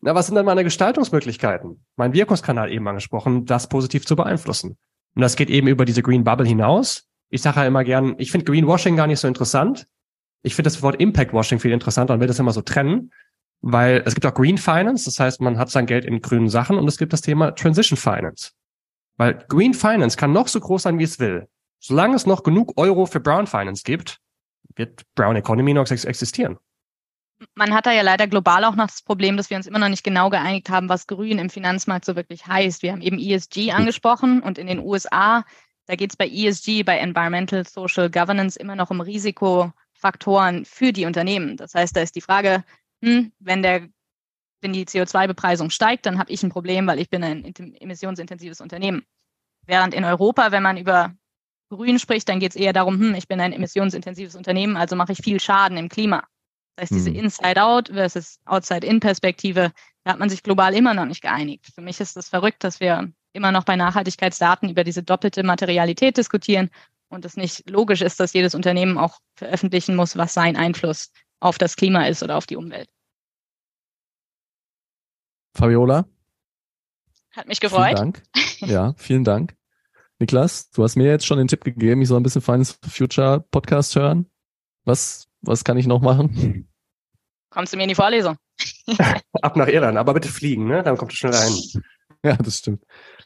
na, was sind dann meine Gestaltungsmöglichkeiten? Mein Wirkungskanal eben angesprochen, das positiv zu beeinflussen. Und das geht eben über diese Green Bubble hinaus. Ich sage ja immer gern, ich finde Greenwashing gar nicht so interessant. Ich finde das Wort Impact Washing viel interessanter und will das immer so trennen weil es gibt auch Green Finance, das heißt, man hat sein Geld in grünen Sachen und es gibt das Thema Transition Finance. Weil Green Finance kann noch so groß sein, wie es will. Solange es noch genug Euro für Brown Finance gibt, wird Brown Economy noch existieren. Man hat da ja leider global auch noch das Problem, dass wir uns immer noch nicht genau geeinigt haben, was grün im Finanzmarkt so wirklich heißt. Wir haben eben ESG hm. angesprochen und in den USA, da geht es bei ESG, bei Environmental Social Governance immer noch um Risikofaktoren für die Unternehmen. Das heißt, da ist die Frage, hm, wenn der wenn die CO2-Bepreisung steigt, dann habe ich ein Problem, weil ich bin ein emissionsintensives Unternehmen. Während in Europa, wenn man über Grün spricht, dann geht es eher darum, hm, ich bin ein emissionsintensives Unternehmen, also mache ich viel Schaden im Klima. Das heißt, diese hm. Inside-out versus Outside-in-Perspektive, da hat man sich global immer noch nicht geeinigt. Für mich ist das verrückt, dass wir immer noch bei Nachhaltigkeitsdaten über diese doppelte Materialität diskutieren und es nicht logisch ist, dass jedes Unternehmen auch veröffentlichen muss, was sein Einfluss auf das Klima ist oder auf die Umwelt. Fabiola? Hat mich gefreut. Vielen Dank. Ja, vielen Dank. Niklas, du hast mir jetzt schon den Tipp gegeben, ich soll ein bisschen Finance for Future Podcast hören. Was, was kann ich noch machen? Kommst du mir in die Vorlesung? Ab nach Irland, aber bitte fliegen, ne? Dann kommt du schnell rein. Ja, das stimmt.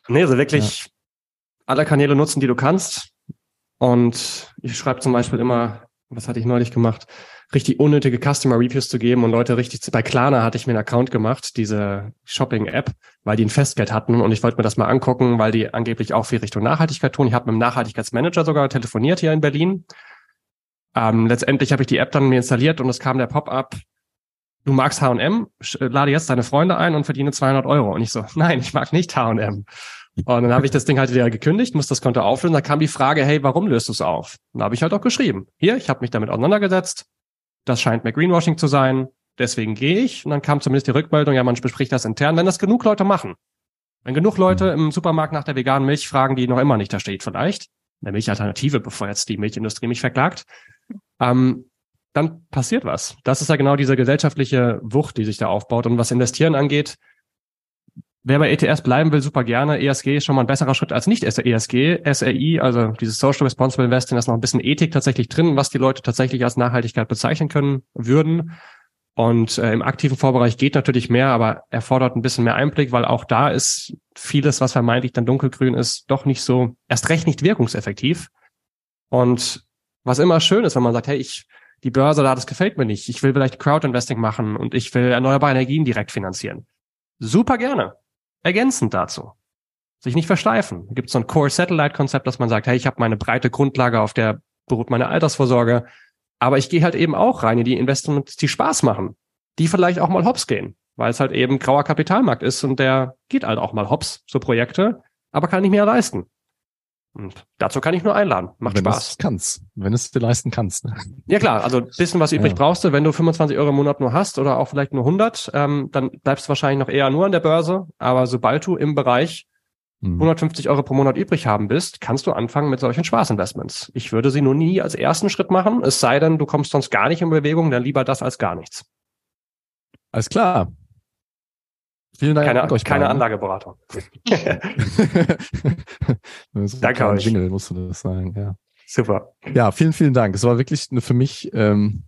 Nee, also wirklich ja. alle Kanäle nutzen, die du kannst. Und ich schreibe zum Beispiel immer, was hatte ich neulich gemacht? Richtig unnötige Customer Reviews zu geben und Leute richtig zu, bei Klarna hatte ich mir einen Account gemacht, diese Shopping-App, weil die ein Festgeld hatten und ich wollte mir das mal angucken, weil die angeblich auch viel Richtung Nachhaltigkeit tun. Ich habe mit dem Nachhaltigkeitsmanager sogar telefoniert hier in Berlin. Ähm, letztendlich habe ich die App dann mir installiert und es kam der Pop-up, du magst H&M, lade jetzt deine Freunde ein und verdiene 200 Euro. Und ich so, nein, ich mag nicht H&M. Und dann habe ich das Ding halt wieder gekündigt, muss das Konto auflösen. Da kam die Frage, hey, warum löst du es auf? Und da habe ich halt auch geschrieben. Hier, ich habe mich damit auseinandergesetzt das scheint mir Greenwashing zu sein, deswegen gehe ich. Und dann kam zumindest die Rückmeldung, ja, man bespricht das intern, wenn das genug Leute machen. Wenn genug Leute mhm. im Supermarkt nach der veganen Milch fragen, die noch immer nicht da steht vielleicht, eine Milchalternative, bevor jetzt die Milchindustrie mich verklagt, ähm, dann passiert was. Das ist ja genau diese gesellschaftliche Wucht, die sich da aufbaut. Und was Investieren angeht, Wer bei ETS bleiben will, super gerne. ESG ist schon mal ein besserer Schritt als nicht ESG. SRI, also dieses Social Responsible Investing, da ist noch ein bisschen Ethik tatsächlich drin, was die Leute tatsächlich als Nachhaltigkeit bezeichnen können würden. Und äh, im aktiven Vorbereich geht natürlich mehr, aber erfordert ein bisschen mehr Einblick, weil auch da ist vieles, was vermeintlich dann dunkelgrün ist, doch nicht so, erst recht nicht wirkungseffektiv. Und was immer schön ist, wenn man sagt, hey, ich, die Börse da, das gefällt mir nicht. Ich will vielleicht Crowd-Investing machen und ich will erneuerbare Energien direkt finanzieren. Super gerne. Ergänzend dazu. Sich nicht versteifen. Da gibt es so ein Core-Satellite-Konzept, dass man sagt, hey, ich habe meine breite Grundlage, auf der beruht meine Altersvorsorge. Aber ich gehe halt eben auch rein in die Investments, die Spaß machen, die vielleicht auch mal hops gehen, weil es halt eben grauer Kapitalmarkt ist und der geht halt auch mal hops, so Projekte, aber kann nicht mehr leisten. Und dazu kann ich nur einladen. Macht wenn Spaß. Es kannst, wenn es dir leisten kannst. Ja klar, also bisschen was übrig Ja. brauchst du, wenn du 25 Euro im Monat nur hast oder auch vielleicht nur 100, ähm, dann bleibst du wahrscheinlich noch eher nur an der Börse. Aber sobald du im Bereich Hm. 150 Euro pro Monat übrig haben bist, kannst du anfangen mit solchen Spaßinvestments. Ich würde sie nur nie als ersten Schritt machen, es sei denn, du kommst sonst gar nicht in Bewegung, dann lieber das als gar nichts. Alles klar. Vielen Dank Keine, euch keine. Anlageberatung. Danke euch. Jingle musst du das sagen, ja. Super. Ja, vielen, vielen Dank. Es war wirklich eine für mich ähm,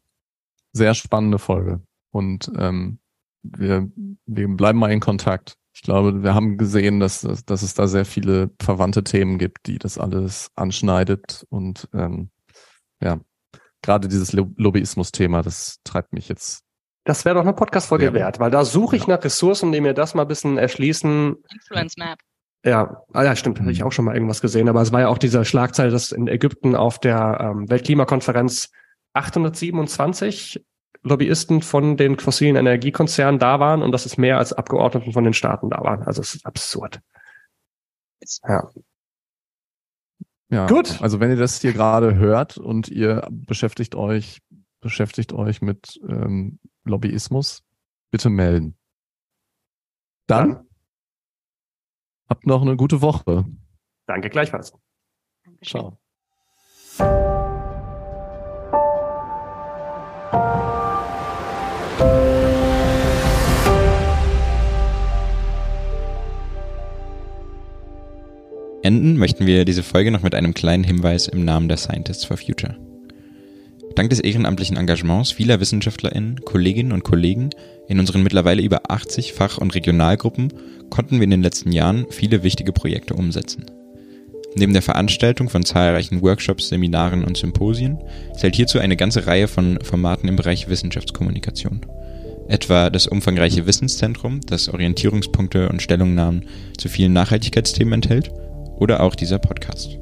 sehr spannende Folge. Und ähm, wir, wir bleiben mal in Kontakt. Ich glaube, wir haben gesehen, dass, dass, dass es da sehr viele verwandte Themen gibt, die das alles anschneidet. Und ähm, ja, gerade dieses Lo- Lobbyismus-Thema, das treibt mich jetzt. Das wäre doch eine Podcast-Folge Ja. wert, weil da suche ich nach Ressourcen, die mir das mal ein bisschen erschließen. Influence Map. Ja, ah ja, stimmt, habe ich auch schon mal irgendwas gesehen, aber es war ja auch diese Schlagzeile, dass in Ägypten auf der ähm, Weltklimakonferenz 827 Lobbyisten von den fossilen Energiekonzernen da waren und dass es mehr als Abgeordneten von den Staaten da waren. Also es ist absurd. Ja. Ja, Gut. Also wenn ihr das hier gerade hört und ihr beschäftigt euch, beschäftigt euch mit ähm, Lobbyismus, bitte melden. Dann, Dann habt noch eine gute Woche. danke gleichfalls. Ciao. Enden möchten wir diese Folge noch mit einem kleinen Hinweis im Namen der Scientists for Future. Dank des ehrenamtlichen Engagements vieler WissenschaftlerInnen, Kolleginnen und Kollegen in unseren mittlerweile über 80 Fach- und Regionalgruppen konnten wir in den letzten Jahren viele wichtige Projekte umsetzen. Neben der Veranstaltung von zahlreichen Workshops, Seminaren und Symposien zählt hierzu eine ganze Reihe von Formaten im Bereich Wissenschaftskommunikation. Etwa das umfangreiche Wissenszentrum, das Orientierungspunkte und Stellungnahmen zu vielen Nachhaltigkeitsthemen enthält, oder auch dieser Podcast.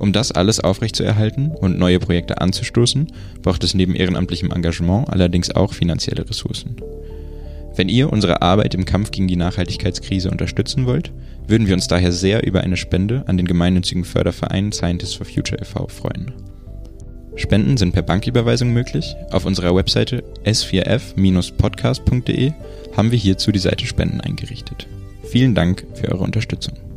Um das alles aufrechtzuerhalten und neue Projekte anzustoßen, braucht es neben ehrenamtlichem Engagement allerdings auch finanzielle Ressourcen. Wenn ihr unsere Arbeit im Kampf gegen die Nachhaltigkeitskrise unterstützen wollt, würden wir uns daher sehr über eine Spende an den gemeinnützigen Förderverein Scientists for Future e.V. freuen. Spenden sind per Banküberweisung möglich. Auf unserer Webseite s4f-podcast.de haben wir hierzu die Seite Spenden eingerichtet. Vielen Dank für eure Unterstützung.